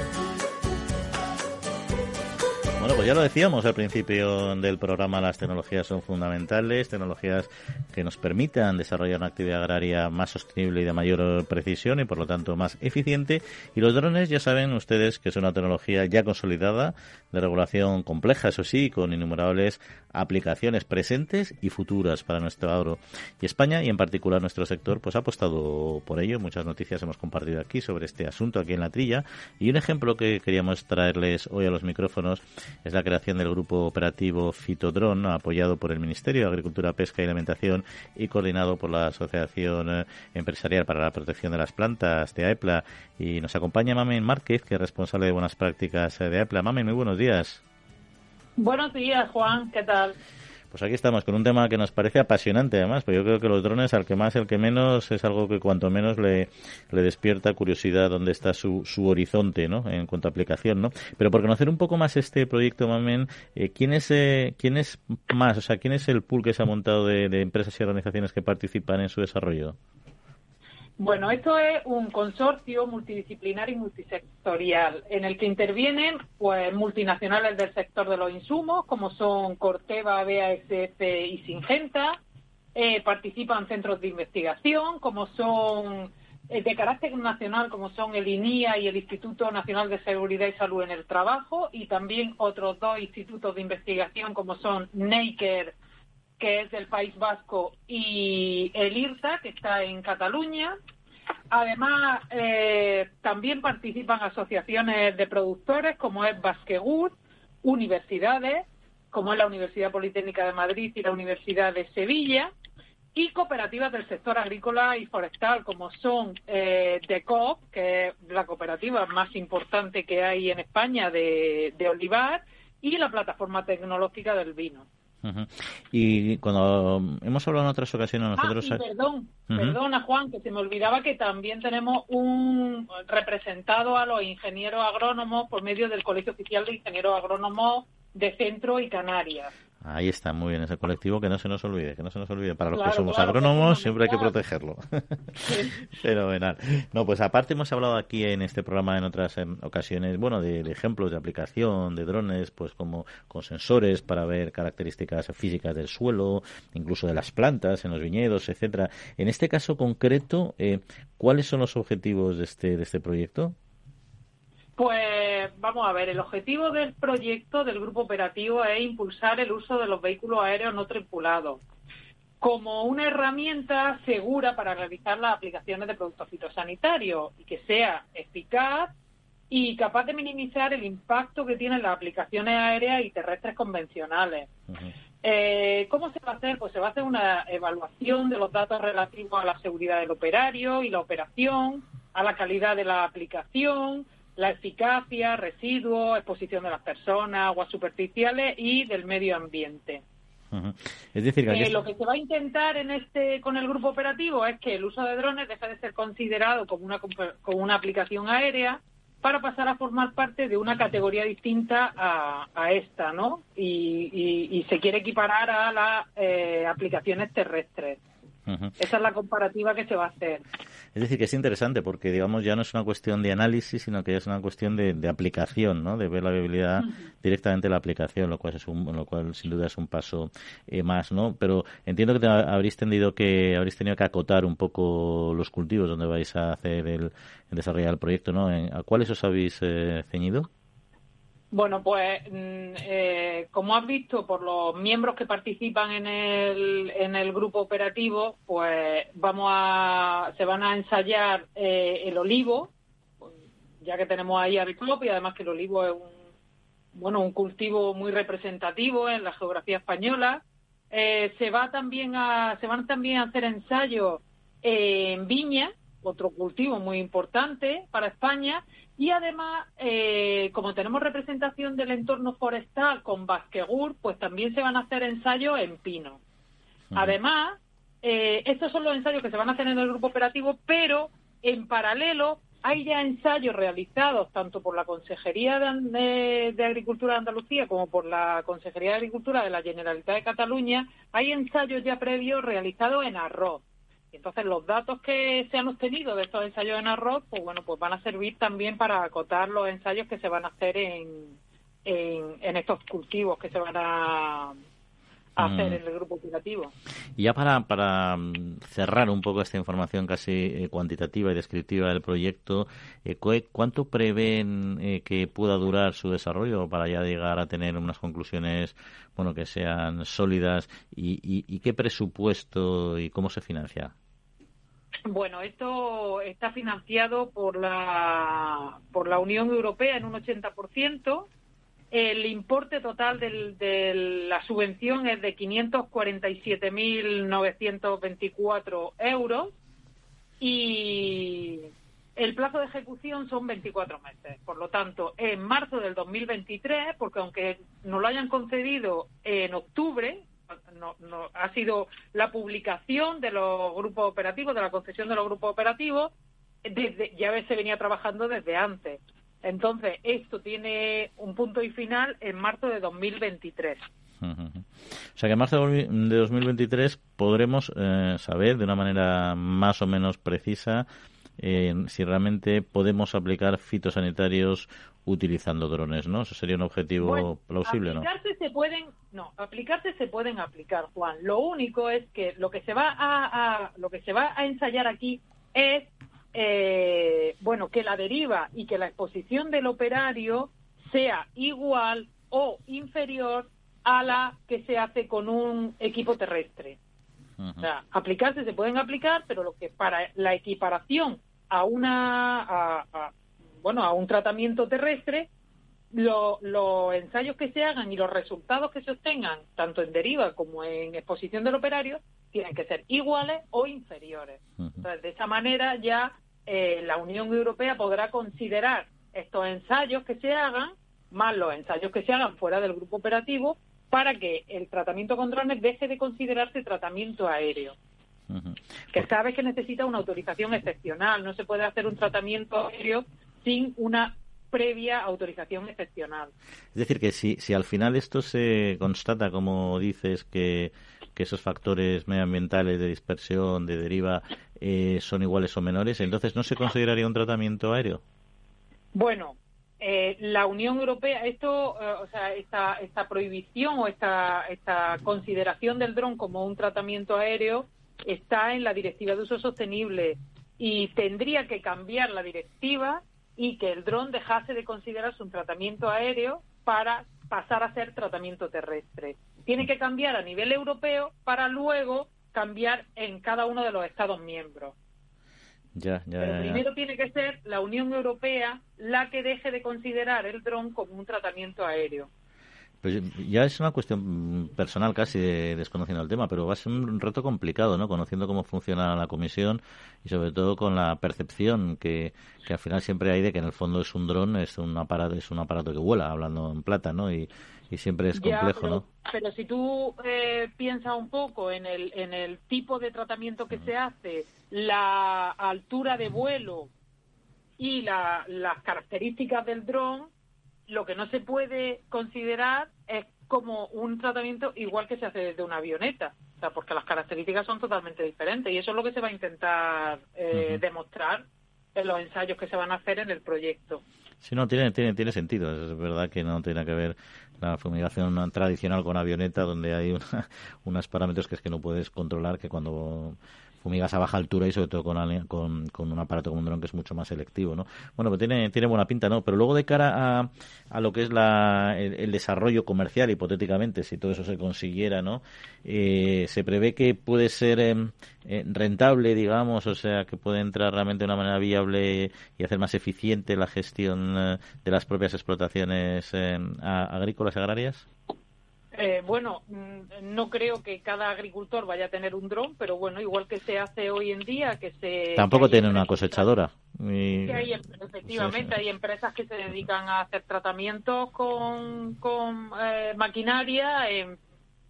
Bueno, pues ya lo decíamos al principio del programa, las tecnologías son fundamentales, tecnologías que nos permitan desarrollar una actividad agraria más sostenible y de mayor precisión y por lo tanto más eficiente. Y los drones ya saben ustedes que es una tecnología ya consolidada, de regulación compleja, eso sí, con innumerables aplicaciones presentes y futuras para nuestro agro. Y España, y en particular nuestro sector, pues ha apostado por ello. Muchas noticias hemos compartido aquí sobre este asunto aquí en la trilla. Y un ejemplo que queríamos traerles hoy a los micrófonos es la creación del grupo operativo Fitodron, apoyado por el Ministerio de Agricultura, Pesca y Alimentación y coordinado por la Asociación eh, Empresarial para la Protección de las Plantas de AEPLA. Y nos acompaña Mamen Márquez, que es responsable de buenas prácticas eh, de AEPLA. Mamen, muy buenos días. Buenos días, Juan. ¿Qué tal? Pues aquí estamos con un tema que nos parece apasionante además, pero yo creo que los drones, al que más, el que menos, es algo que cuanto menos le, despierta curiosidad dónde está su, su horizonte, ¿no? En cuanto a aplicación, ¿no? Pero por conocer un poco más este proyecto, Mamen, eh, ¿quién, es, eh, ¿quién es más, o sea, quién es el pool que se ha montado de empresas y organizaciones que participan en su desarrollo? Bueno, esto es un consorcio multidisciplinar y multisectorial en el que intervienen pues multinacionales del sector de los insumos, como son Corteva, BASF y Singenta. Eh, participan centros de investigación, como son eh, de carácter nacional, como son el INIA y el Instituto Nacional de Seguridad y Salud en el Trabajo, y también otros dos institutos de investigación, como son NEIKER que es del País Vasco, y el IRTA, que está en Cataluña. Además, eh, también participan asociaciones de productores, como es Basquegut, universidades, como es la Universidad Politécnica de Madrid y la Universidad de Sevilla, y cooperativas del sector agrícola y forestal, como son eh, DECOP, que es la cooperativa más importante que hay en España de, de olivar, y la plataforma tecnológica del vino. Y cuando hemos hablado en otras ocasiones ah, nosotros... Ah, perdón, perdona Juan, que se me olvidaba que también tenemos un representado a los ingenieros agrónomos por medio del Colegio Oficial de Ingenieros Agrónomos de Centro y Canarias. Ahí está, muy bien, ese colectivo que no se nos olvide, que no se nos olvide. Para los que somos agrónomos siempre hay que protegerlo. [laughs] Fenomenal. No, pues aparte hemos hablado aquí en este programa en otras ocasiones, bueno, de, ejemplos de aplicación de drones, pues como con sensores para ver características físicas del suelo, incluso de las plantas en los viñedos, etcétera. En este caso concreto, eh, ¿cuáles son los objetivos de este, de este proyecto? Pues vamos a ver, el objetivo del proyecto del grupo operativo es impulsar el uso de los vehículos aéreos no tripulados como una herramienta segura para realizar las aplicaciones de productos fitosanitarios y que sea eficaz y capaz de minimizar el impacto que tienen las aplicaciones aéreas y terrestres convencionales. Eh, ¿Cómo se va a hacer? Pues se va a hacer una evaluación de los datos relativos a la seguridad del operario y la operación, a la calidad de la aplicación, la eficacia, residuos, exposición de las personas, aguas superficiales y del medio ambiente. Es decir, que eh, lo que se va a intentar en este con el grupo operativo es que el uso de drones deje de ser considerado como una como una aplicación aérea para pasar a formar parte de una categoría distinta a, esta, ¿no? Y, se quiere equiparar a las eh, aplicaciones terrestres. Esa es la comparativa que se va a hacer. Es decir, que es interesante porque, digamos, ya no es una cuestión de análisis, sino que es una cuestión de, aplicación, ¿no? De ver la viabilidad directamente de la aplicación, lo cual es un, lo cual sin duda es un paso eh, más, ¿no? Pero entiendo que habréis tenido que habréis tenido que acotar un poco los cultivos donde vais a hacer el, desarrollar el proyecto, ¿no? ¿A cuáles os habéis eh, ceñido? Bueno, pues mm, eh, como has visto por los miembros que participan en el, en el grupo operativo, pues vamos a se van a ensayar eh, el olivo, ya que tenemos ahí a Biclop y además que el olivo es un bueno un cultivo muy representativo en la geografía española. Eh, se va también a se van también a hacer ensayos en viña otro cultivo muy importante para España. Y además, eh, como tenemos representación del entorno forestal con Basquegur, pues también se van a hacer ensayos en pino. Además, eh, estos son los ensayos que se van a hacer en el grupo operativo, pero en paralelo hay ya ensayos realizados tanto por la Consejería de, Agricultura de Andalucía como por la Consejería de Agricultura de la Generalitat de Cataluña. Hay ensayos ya previos realizados en arroz. Entonces, los datos que se han obtenido de estos ensayos en arroz, pues bueno, pues van a servir también para acotar los ensayos que se van a hacer en, en estos cultivos que se van a hacer mm. en el grupo operativo. Y ya para, para mm, cerrar un poco esta información casi eh, cuantitativa y descriptiva del proyecto, eh, ¿cuánto prevén eh, que pueda durar su desarrollo para ya llegar a tener unas conclusiones bueno que sean sólidas y, y qué presupuesto y cómo se financia? Bueno, esto está financiado por la, por la Unión Europea en un 80%, el importe total de la subvención es de 547.924 euros y el plazo de ejecución son 24 meses. Por lo tanto, en marzo del 2023, porque aunque nos lo hayan concedido en octubre, no, ha sido la publicación de los grupos operativos, de la concesión de los grupos operativos, desde, ya se venía trabajando desde antes. Entonces, esto tiene un punto y final en marzo de 2023. O sea que en marzo de 2023 podremos eh, saber de una manera más o menos precisa eh, si realmente podemos aplicar fitosanitarios utilizando drones, ¿no? Eso sería un objetivo plausible, ¿no? se pueden, no, aplicarse se pueden aplicar, Juan. Lo único es que lo que se va a lo que se va a ensayar aquí es eh, bueno, que la deriva y que la exposición del operario sea igual o inferior a la que se hace con un equipo terrestre. O sea, aplicarse se pueden aplicar, pero lo que para la equiparación a una bueno a un tratamiento terrestre los ensayos que se hagan y los resultados que se obtengan tanto en deriva como en exposición del operario tienen que ser iguales o inferiores. Entonces, de esa manera ya eh, la Unión Europea podrá considerar estos ensayos que se hagan, más los ensayos que se hagan fuera del grupo operativo, para que el tratamiento con drones deje de considerarse tratamiento aéreo. Que sabes que necesita una autorización excepcional, no se puede hacer un tratamiento aéreo sin una previa autorización excepcional. Es decir, que si, si al final esto se constata, como dices, que, que esos factores medioambientales de dispersión, de deriva, eh, son iguales o menores, entonces no se consideraría un tratamiento aéreo. Bueno, eh, la Unión Europea, esto, eh, o sea, esta, esta prohibición o esta, esta consideración del dron como un tratamiento aéreo está en la Directiva de Uso Sostenible y tendría que cambiar la directiva y que el dron dejase de considerarse un tratamiento aéreo para pasar a ser tratamiento terrestre. Tiene que cambiar a nivel europeo para luego cambiar en cada uno de los Estados miembros. Ya, Pero primero tiene que ser la Unión Europea la que deje de considerar el dron como un tratamiento aéreo. Pues ya es una cuestión personal casi de, desconociendo el tema, pero va a ser un reto complicado, ¿no? Conociendo cómo funciona la comisión y sobre todo con la percepción que, que al final siempre hay de que en el fondo es un dron, es un aparato, es un aparato que vuela, hablando en plata, ¿no? Y, y siempre es complejo, pero, ¿no? Pero si tú eh, piensas un poco en el, en el tipo de tratamiento que se hace, la altura de vuelo y la, las características del dron, lo que no se puede considerar es como un tratamiento igual que se hace desde una avioneta, o sea, porque las características son totalmente diferentes y eso es lo que se va a intentar eh, demostrar en los ensayos que se van a hacer en el proyecto. Sí, no, tiene, tiene, tiene sentido. Es verdad que no tiene que ver la fumigación tradicional con avioneta, donde hay una, [laughs] unos parámetros que es que no puedes controlar, que cuando fumigas a baja altura y sobre todo con, con, con, un aparato como un dron que es mucho más selectivo, ¿no? Bueno, pues tiene, tiene buena pinta, ¿no? Pero luego de cara a, a lo que es la, el, desarrollo comercial, hipotéticamente, si todo eso se consiguiera, ¿no? Eh, se prevé que puede ser em, eh, rentable, digamos, o sea, que puede entrar realmente de una manera viable y hacer más eficiente la gestión eh, de las propias explotaciones em, agrícolas agrarias. Eh, bueno, mm, no creo que cada agricultor vaya a tener un dron, pero bueno, igual que se hace hoy en día, que se... Tampoco tiene una cosechadora. hay, em, efectivamente, hay empresas que se dedican a hacer tratamientos con, con eh, maquinaria,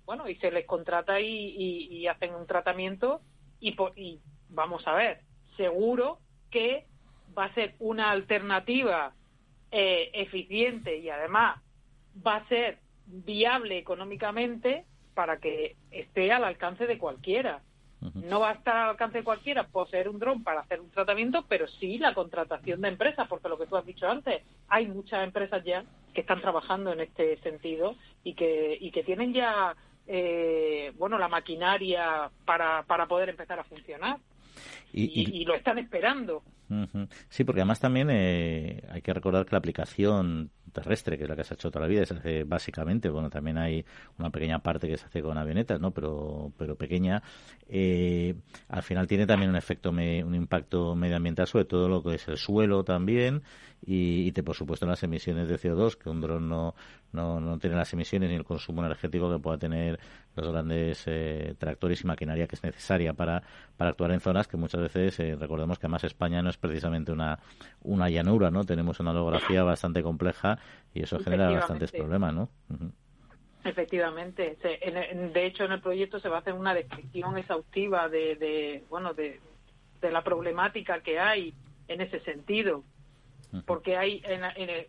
bueno, y se les contrata y, hacen un tratamiento y, y vamos a ver, seguro que va a ser una alternativa eh, eficiente y además va a ser viable económicamente para que esté al alcance de cualquiera. No va a estar al alcance de cualquiera poseer un dron para hacer un tratamiento, pero sí la contratación de empresas, porque lo que tú has dicho antes, hay muchas empresas ya que están trabajando en este sentido y que, y que tienen ya eh, bueno la maquinaria para, para poder empezar a funcionar. y, lo están esperando. Sí, porque además también eh, hay que recordar que la aplicación terrestre, que es la que se ha hecho toda la vida, se hace básicamente, bueno, también hay una pequeña parte que se hace con avionetas, ¿no? Pero, pero pequeña. Eh, al final tiene también un efecto, un impacto medioambiental sobre todo lo que es el suelo también y, y te, por supuesto las emisiones de CO2, que un dron no, no, no tiene las emisiones ni el consumo energético que pueda tener los grandes eh, tractores y maquinaria que es necesaria para, para actuar en zonas que muchas veces, eh, recordemos que además España no es precisamente una, una llanura, ¿no? Tenemos una orografía [coughs] bastante compleja y eso genera bastantes problemas, ¿no? Efectivamente. de hecho, en el proyecto se va a hacer una descripción exhaustiva de, de bueno, de, de la problemática que hay en ese sentido. Porque hay en, en,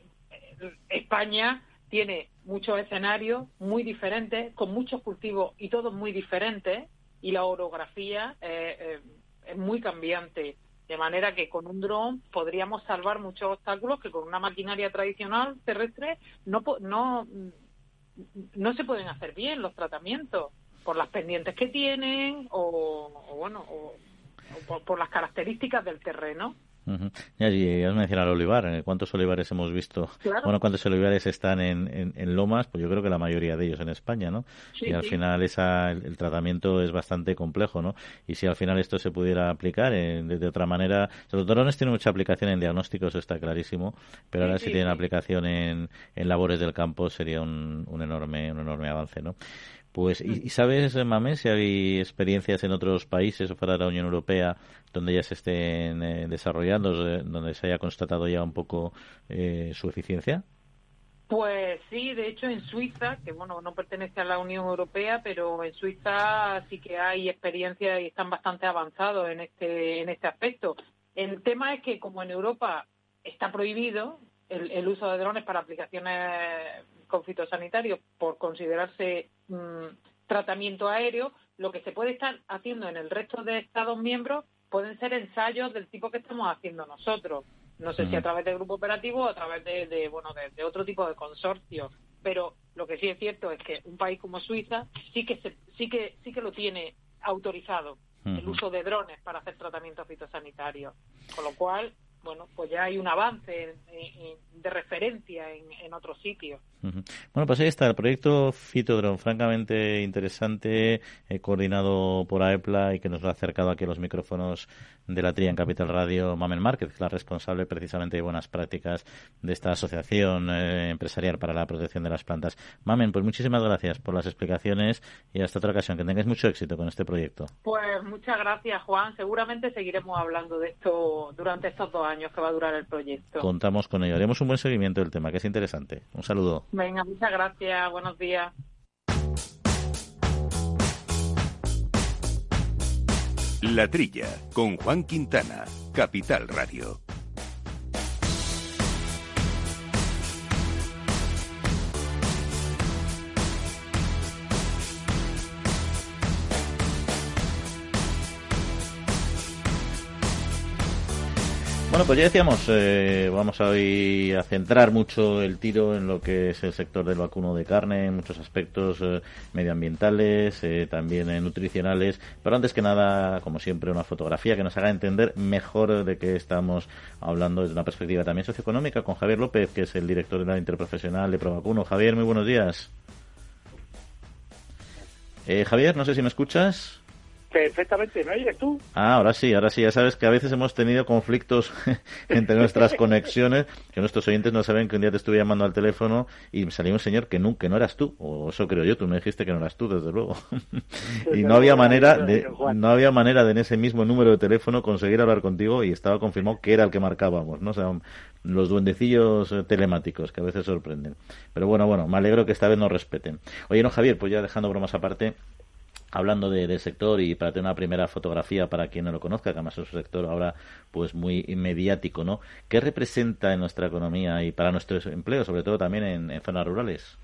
España tiene muchos escenarios muy diferentes, con muchos cultivos y todos muy diferentes, y la orografía eh, eh, es muy cambiante. De manera que con un dron podríamos salvar muchos obstáculos que con una maquinaria tradicional terrestre no, no, no se pueden hacer bien los tratamientos por las pendientes que tienen o, bueno o, por, las características del terreno. Ya, y has mencionado el olivar. ¿eh? ¿Cuántos olivares hemos visto? Bueno, ¿cuántos olivares están en, en, lomas? Pues yo creo que la mayoría de ellos en España, ¿no? y al final esa, el, tratamiento es bastante complejo, ¿no? Y si al final esto se pudiera aplicar eh, de, otra manera... Los drones tienen mucha aplicación en diagnósticos, está clarísimo, pero ahora si tienen aplicación en, en labores del campo sería un, un enorme un enorme avance, ¿no? Pues, ¿y, sabes, Mamé, si hay experiencias en otros países o fuera de la Unión Europea donde ya se estén eh, desarrollando, donde se haya constatado ya un poco eh, su eficiencia? Pues sí, de hecho en Suiza, que bueno, no pertenece a la Unión Europea, pero en Suiza sí que hay experiencias y están bastante avanzados en este, en este aspecto. El tema es que como en Europa está prohibido el uso de drones para aplicaciones con fitosanitarios por considerarse mm, tratamiento aéreo, lo que se puede estar haciendo en el resto de Estados miembros pueden ser ensayos del tipo que estamos haciendo nosotros. No sé si a través del grupo operativo o a través de, bueno de, otro tipo de consorcios. Pero lo que sí es cierto es que un país como Suiza sí que sí que sí que lo tiene autorizado el uso de drones para hacer tratamientos fitosanitarios. Con lo cual, bueno, pues ya hay un avance de referencia en, otros sitios. Bueno, pues ahí está el proyecto Fitodron, francamente interesante, eh, coordinado por AEPLA y que nos lo ha acercado aquí a los micrófonos de la TRIA en Capital Radio, Mamen Márquez, la responsable precisamente de buenas prácticas de esta asociación eh, empresarial para la protección de las plantas. Mamen, pues muchísimas gracias por las explicaciones y hasta otra ocasión. Que tengáis mucho éxito con este proyecto. Pues muchas gracias, Juan. Seguramente seguiremos hablando de esto durante estos dos años que va a durar el proyecto. Contamos con ello. Haremos un buen seguimiento del tema, que es interesante. Un saludo. Venga, muchas gracias. Buenos días. La Trilla, con Juan Quintana, Capital Radio. Bueno, pues ya decíamos, eh, vamos a hoy a centrar mucho el tiro en lo que es el sector del vacuno de carne, en muchos aspectos eh, medioambientales, eh, también nutricionales, pero antes que nada, como siempre, una fotografía que nos haga entender mejor de qué estamos hablando desde una perspectiva también socioeconómica con Javier López, que es el director de la interprofesional de Provacuno. Javier, muy buenos días. Javier, no sé si me escuchas. Perfectamente, ¿me oyes tú? Ah, ahora sí, ahora sí. Ya sabes que a veces hemos tenido conflictos [laughs] entre nuestras conexiones, que nuestros oyentes no saben que un día te estuve llamando al teléfono y me salió un señor que no, que no eras tú, o eso creo yo, tú me dijiste que no eras tú, desde luego. [laughs] y no había manera de, no había manera de en ese mismo número de teléfono conseguir hablar contigo y estaba confirmado que era el que marcábamos, ¿no? O sea, los duendecillos eh, telemáticos que a veces sorprenden. Pero bueno, bueno, me alegro que esta vez nos respeten. Oye, no, Javier, pues ya dejando bromas aparte, hablando de, del sector y para tener una primera fotografía para quien no lo conozca, que además es un sector ahora pues muy mediático, ¿no? ¿Qué representa en nuestra economía y para nuestros empleos, sobre todo también en, zonas rurales?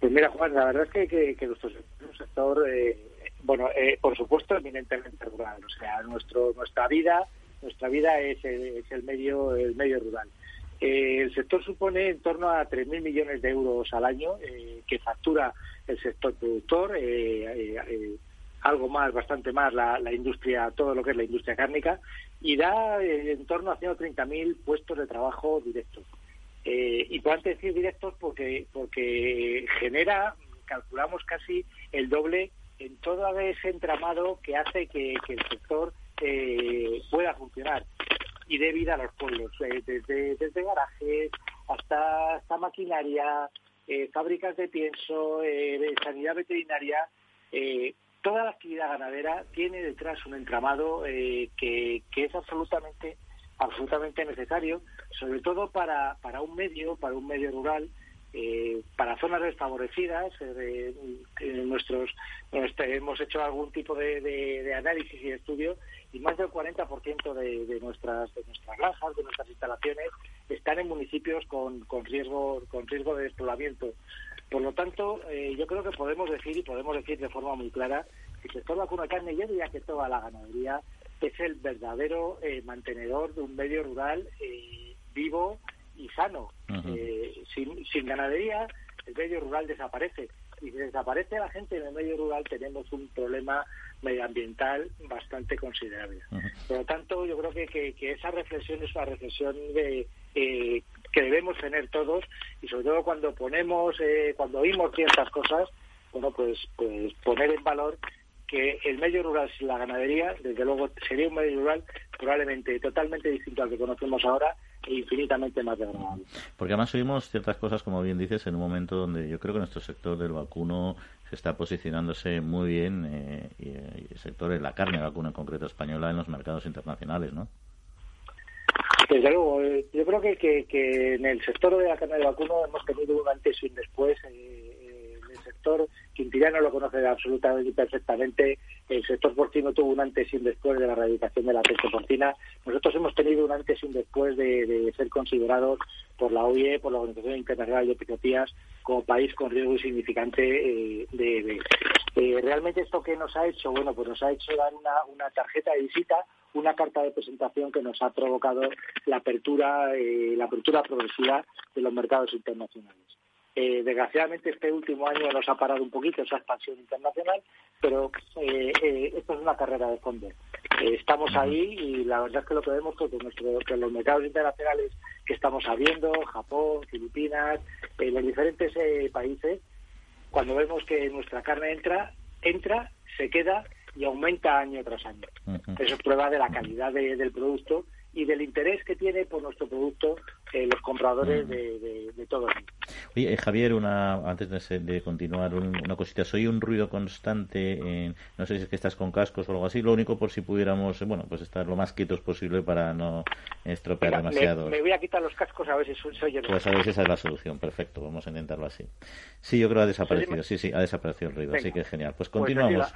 Pues mira, Juan, la verdad es que, que, nuestro sector, eh, bueno, eh, por supuesto, eminentemente rural. O sea, nuestro, nuestra vida, nuestra vida es, es el medio, el medio rural. Eh, el sector supone en torno a 3.000 millones de euros al año eh, que factura el sector productor, eh, algo más, bastante más la, industria, todo lo que es la industria cárnica, y da en torno a 130.000 puestos de trabajo directos. y puedo decir directos porque, porque genera, calculamos casi el doble en todo ese entramado que hace que el sector pueda funcionar y de vida a los pueblos, eh, desde, desde garajes hasta, hasta maquinaria, eh, fábricas de pienso, eh, sanidad veterinaria. toda la actividad ganadera tiene detrás un entramado que, que es absolutamente absolutamente necesario, sobre todo para, para un medio, para un medio rural, para zonas desfavorecidas. Eh, nuestros, hemos hecho algún tipo de, de, análisis y estudio y más del 40% de, de, nuestras de nuestras granjas, de nuestras instalaciones, están en municipios con, con riesgo con riesgo de despoblamiento. Por lo tanto, eh, yo creo que podemos decir y podemos decir de forma muy clara que el sector vacuna carne, yo diría que toda la ganadería es el verdadero eh, mantenedor de un medio rural eh, vivo y sano. sin, sin ganadería, el medio rural desaparece y si desaparece la gente en el medio rural tenemos un problema medioambiental bastante considerable. Por lo tanto, yo creo que, que, esa reflexión es una reflexión de, eh, que debemos tener todos y sobre todo cuando ponemos, eh, cuando oímos ciertas cosas, bueno, pues, pues poner en valor que el medio rural sin la ganadería, desde luego, sería un medio rural probablemente totalmente distinto al que conocemos ahora infinitamente más degradable. Porque además oímos ciertas cosas, como bien dices, en un momento donde yo creo que nuestro sector del vacuno se está posicionándose muy bien, eh, y, el sector de la carne vacuna en concreto española, en los mercados internacionales, ¿no? Desde luego, eh, yo creo que, que, en el sector de la carne de vacuno hemos tenido un antes y un después. Eh, sector lo conoce absolutamente perfectamente. El sector porcino tuvo un antes y un después de la erradicación de la peste porcina. Nosotros hemos tenido un antes y un después de, ser considerados por la OIE, por la Organización Internacional de Epidemiologías, como país con riesgo insignificante eh, de, eh, realmente esto que nos ha hecho, bueno, pues nos ha hecho dar una, una tarjeta de visita una carta de presentación que nos ha provocado la apertura, eh, la apertura progresiva de los mercados internacionales. Eh, desgraciadamente este último año nos ha parado un poquito esa expansión internacional, pero eh, eh, esto es una carrera de fondo. estamos ahí y la verdad es que lo que vemos que, nuestro, que los mercados internacionales que estamos abriendo, Japón, Filipinas, los diferentes países, cuando vemos que nuestra carne entra, entra, se queda y aumenta año tras año. Eso es prueba de la calidad del producto y del interés que tiene por nuestro producto eh, los compradores mm. de, de, todo el mundo. Oye, eh, Javier, una, antes de, continuar, una cosita. Soy un ruido constante, en, no sé si es que estás con cascos o algo así, lo único por si pudiéramos, bueno, pues estar lo más quietos posible para no estropear demasiado. Me, voy a quitar los cascos a ver si soy yo. Pues a ver si esa es la solución, perfecto, vamos a intentarlo así. Sí, yo creo que ha desaparecido, sí, sí, ha desaparecido el ruido, así que genial. Pues, pues continuamos.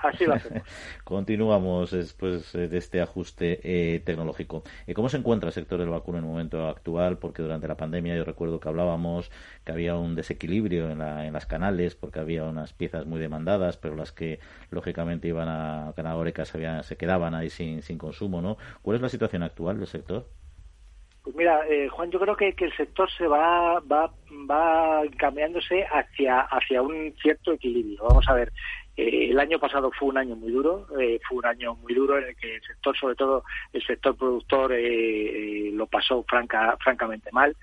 [laughs] continuamos después de este ajuste eh, tecnológico. ¿Cómo se encuentra el sector del vacuno en el momento actual? Porque durante la pandemia yo recuerdo que hablábamos que había un desequilibrio en, las canales porque había unas piezas muy demandadas, pero las que lógicamente iban a Canadóreca se, se quedaban ahí sin, sin consumo, ¿no? ¿Cuál es la situación actual del sector? Pues mira, eh, Juan, yo creo que, el sector se va, va, va cambiándose hacia, hacia un cierto equilibrio. Vamos a ver, eh, el año pasado fue un año muy duro, eh, fue un año muy duro en el que el sector, sobre todo el sector productor, eh, lo pasó franca, francamente mal.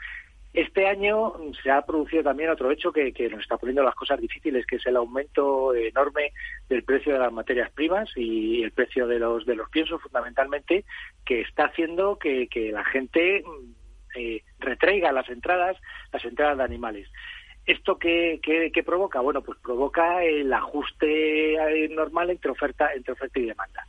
Este año se ha producido también otro hecho que, nos está poniendo las cosas difíciles, que es el aumento enorme del precio de las materias primas y el precio de los de los piensos, fundamentalmente, que está haciendo que, la gente eh, retraiga las entradas, las entradas de animales. ¿Esto qué, qué, provoca? Bueno, pues provoca el ajuste eh, normal entre oferta, entre oferta y demanda.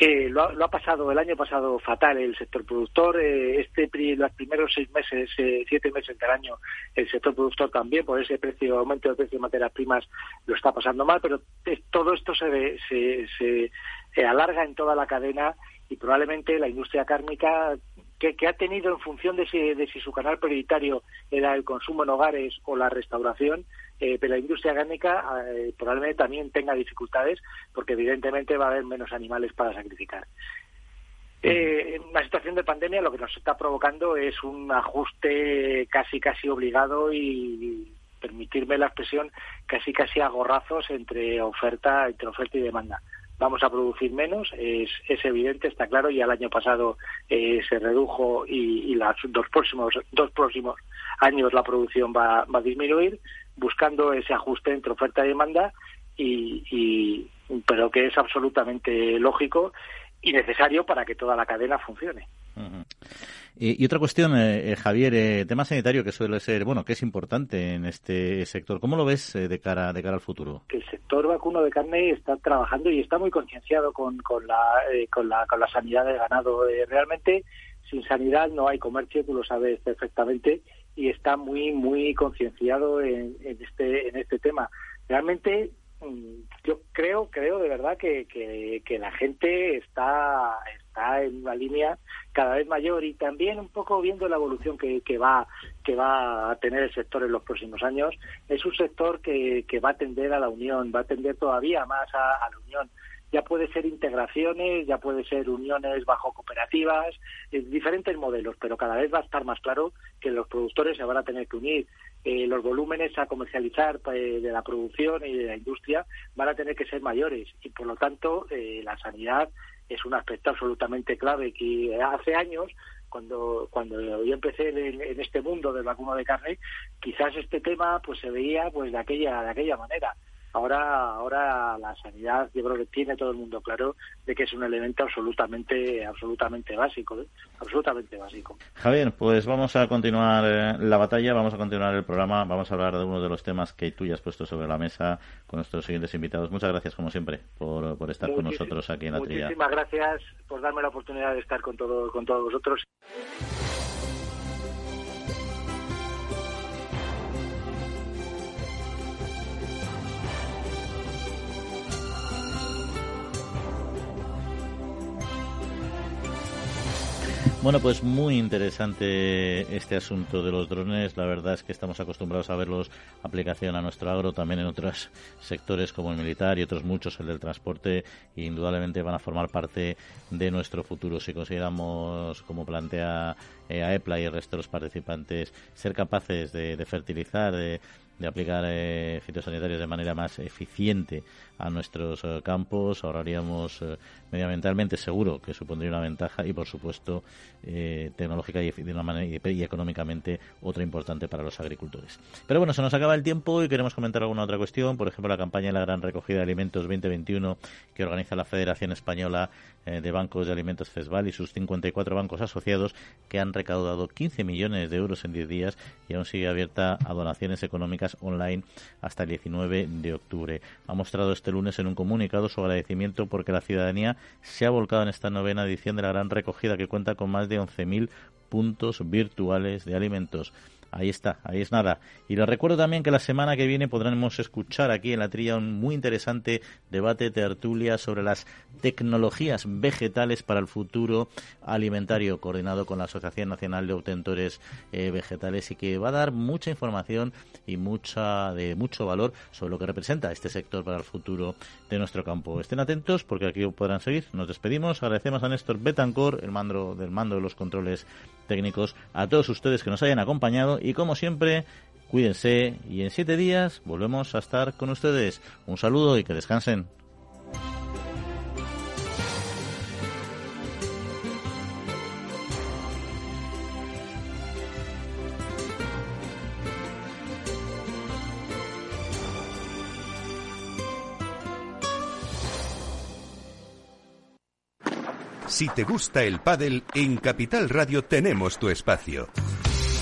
Eh, lo, ha, pasado el año pasado fatal el sector productor. Eh, este los primeros seis meses, eh, siete meses del año, el sector productor también por ese precio aumento del precio de materias primas lo está pasando mal. Pero todo esto se, se, se alarga en toda la cadena y probablemente la industria cárnica que, ha tenido en función de si, de si su canal prioritario era el consumo en hogares o la restauración, eh, pero la industria cárnica eh, probablemente también tenga dificultades porque evidentemente va a haber menos animales para sacrificar. Eh, la situación de pandemia lo que nos está provocando es un ajuste casi casi obligado y, permitirme la expresión casi casi a gorrazos entre oferta entre oferta y demanda vamos a producir menos, es, es evidente, está claro, y el año pasado eh, se redujo y, y los dos próximos, dos próximos años la producción va, va a disminuir, buscando ese ajuste entre oferta y demanda, y, pero que es absolutamente lógico y necesario para que toda la cadena funcione. Y, otra cuestión, eh, eh, Javier, eh, tema sanitario que suele ser, bueno, que es importante en este sector. ¿Cómo lo ves de cara de cara al futuro? El sector vacuno de carne está trabajando y está muy concienciado con, con, la, con, la, con la sanidad del ganado. realmente, sin sanidad no hay comercio, tú lo sabes perfectamente, y está muy muy concienciado en, en, este en este tema. Realmente mm, yo creo creo de verdad que, que, que la gente está está en una línea cada vez mayor y también un poco viendo la evolución que, que va que va a tener el sector en los próximos años es un sector que, que va a tender a la unión va a tender todavía más a, la unión ya puede ser integraciones, ya puede ser uniones bajo cooperativas, eh, diferentes modelos, pero cada vez va a estar más claro que los productores se van a tener que unir. Eh, los volúmenes a comercializar eh, de la producción y de la industria van a tener que ser mayores y, por lo tanto, la sanidad es un aspecto absolutamente clave que hace años cuando cuando yo empecé en, este mundo del vacuno de carne quizás este tema pues se veía pues de aquella de aquella manera Ahora, ahora la sanidad, yo creo que tiene todo el mundo claro de que es un elemento absolutamente, absolutamente básico, ¿eh? absolutamente básico. Javier, pues vamos a continuar eh, la batalla, vamos a continuar el programa, vamos a hablar de uno de los temas que tú ya has puesto sobre la mesa con nuestros siguientes invitados. Muchas gracias, como siempre, por, por estar con nosotros aquí en la trilla. Muchísimas gracias por darme la oportunidad de estar con, todo, con todos vosotros. Bueno, pues muy interesante este asunto de los drones. La verdad es que estamos acostumbrados a verlos aplicación a nuestro agro, también en otros [laughs] sectores como el militar y otros muchos, el del transporte, e indudablemente van a formar parte de nuestro futuro. Si consideramos, como plantea eh, AEPLA y el resto de los participantes, ser capaces de, fertilizar, de, aplicar eh, fitosanitarios de manera más eficiente a nuestros eh, campos, ahorraríamos eh, medioambientalmente seguro que supondría una ventaja y por supuesto eh, tecnológica y, de una manera, y, económicamente otra importante para los agricultores. Pero bueno, se nos acaba el tiempo y queremos comentar alguna otra cuestión, por ejemplo la campaña de la Gran Recogida de Alimentos 2021 que organiza la Federación Española de Bancos de Alimentos FESVAL y sus 54 bancos asociados que han recaudado 15 millones de euros en 10 días y aún sigue abierta a donaciones económicas online hasta el 19 de octubre. Ha mostrado este lunes en un comunicado su agradecimiento porque la ciudadanía se ha volcado en esta novena edición de la gran recogida que cuenta con más de 11.000 puntos virtuales de alimentos. Ahí está, ahí es nada. Y les recuerdo también que la semana que viene podremos escuchar aquí en la trilla un muy interesante debate tertulia sobre las tecnologías vegetales para el futuro alimentario, coordinado con la Asociación Nacional de Obtentores eh, Vegetales y que va a dar mucha información y mucha de mucho valor sobre lo que representa este sector para el futuro de nuestro campo. Estén atentos porque aquí podrán seguir. Nos despedimos. Agradecemos a Néstor Betancor, el mando del mando de los controles técnicos, a todos ustedes que nos hayan acompañado y como siempre, cuídense y en siete días volvemos a estar con ustedes. Un saludo y que descansen. Si te gusta el pádel, en Capital Radio tenemos tu espacio.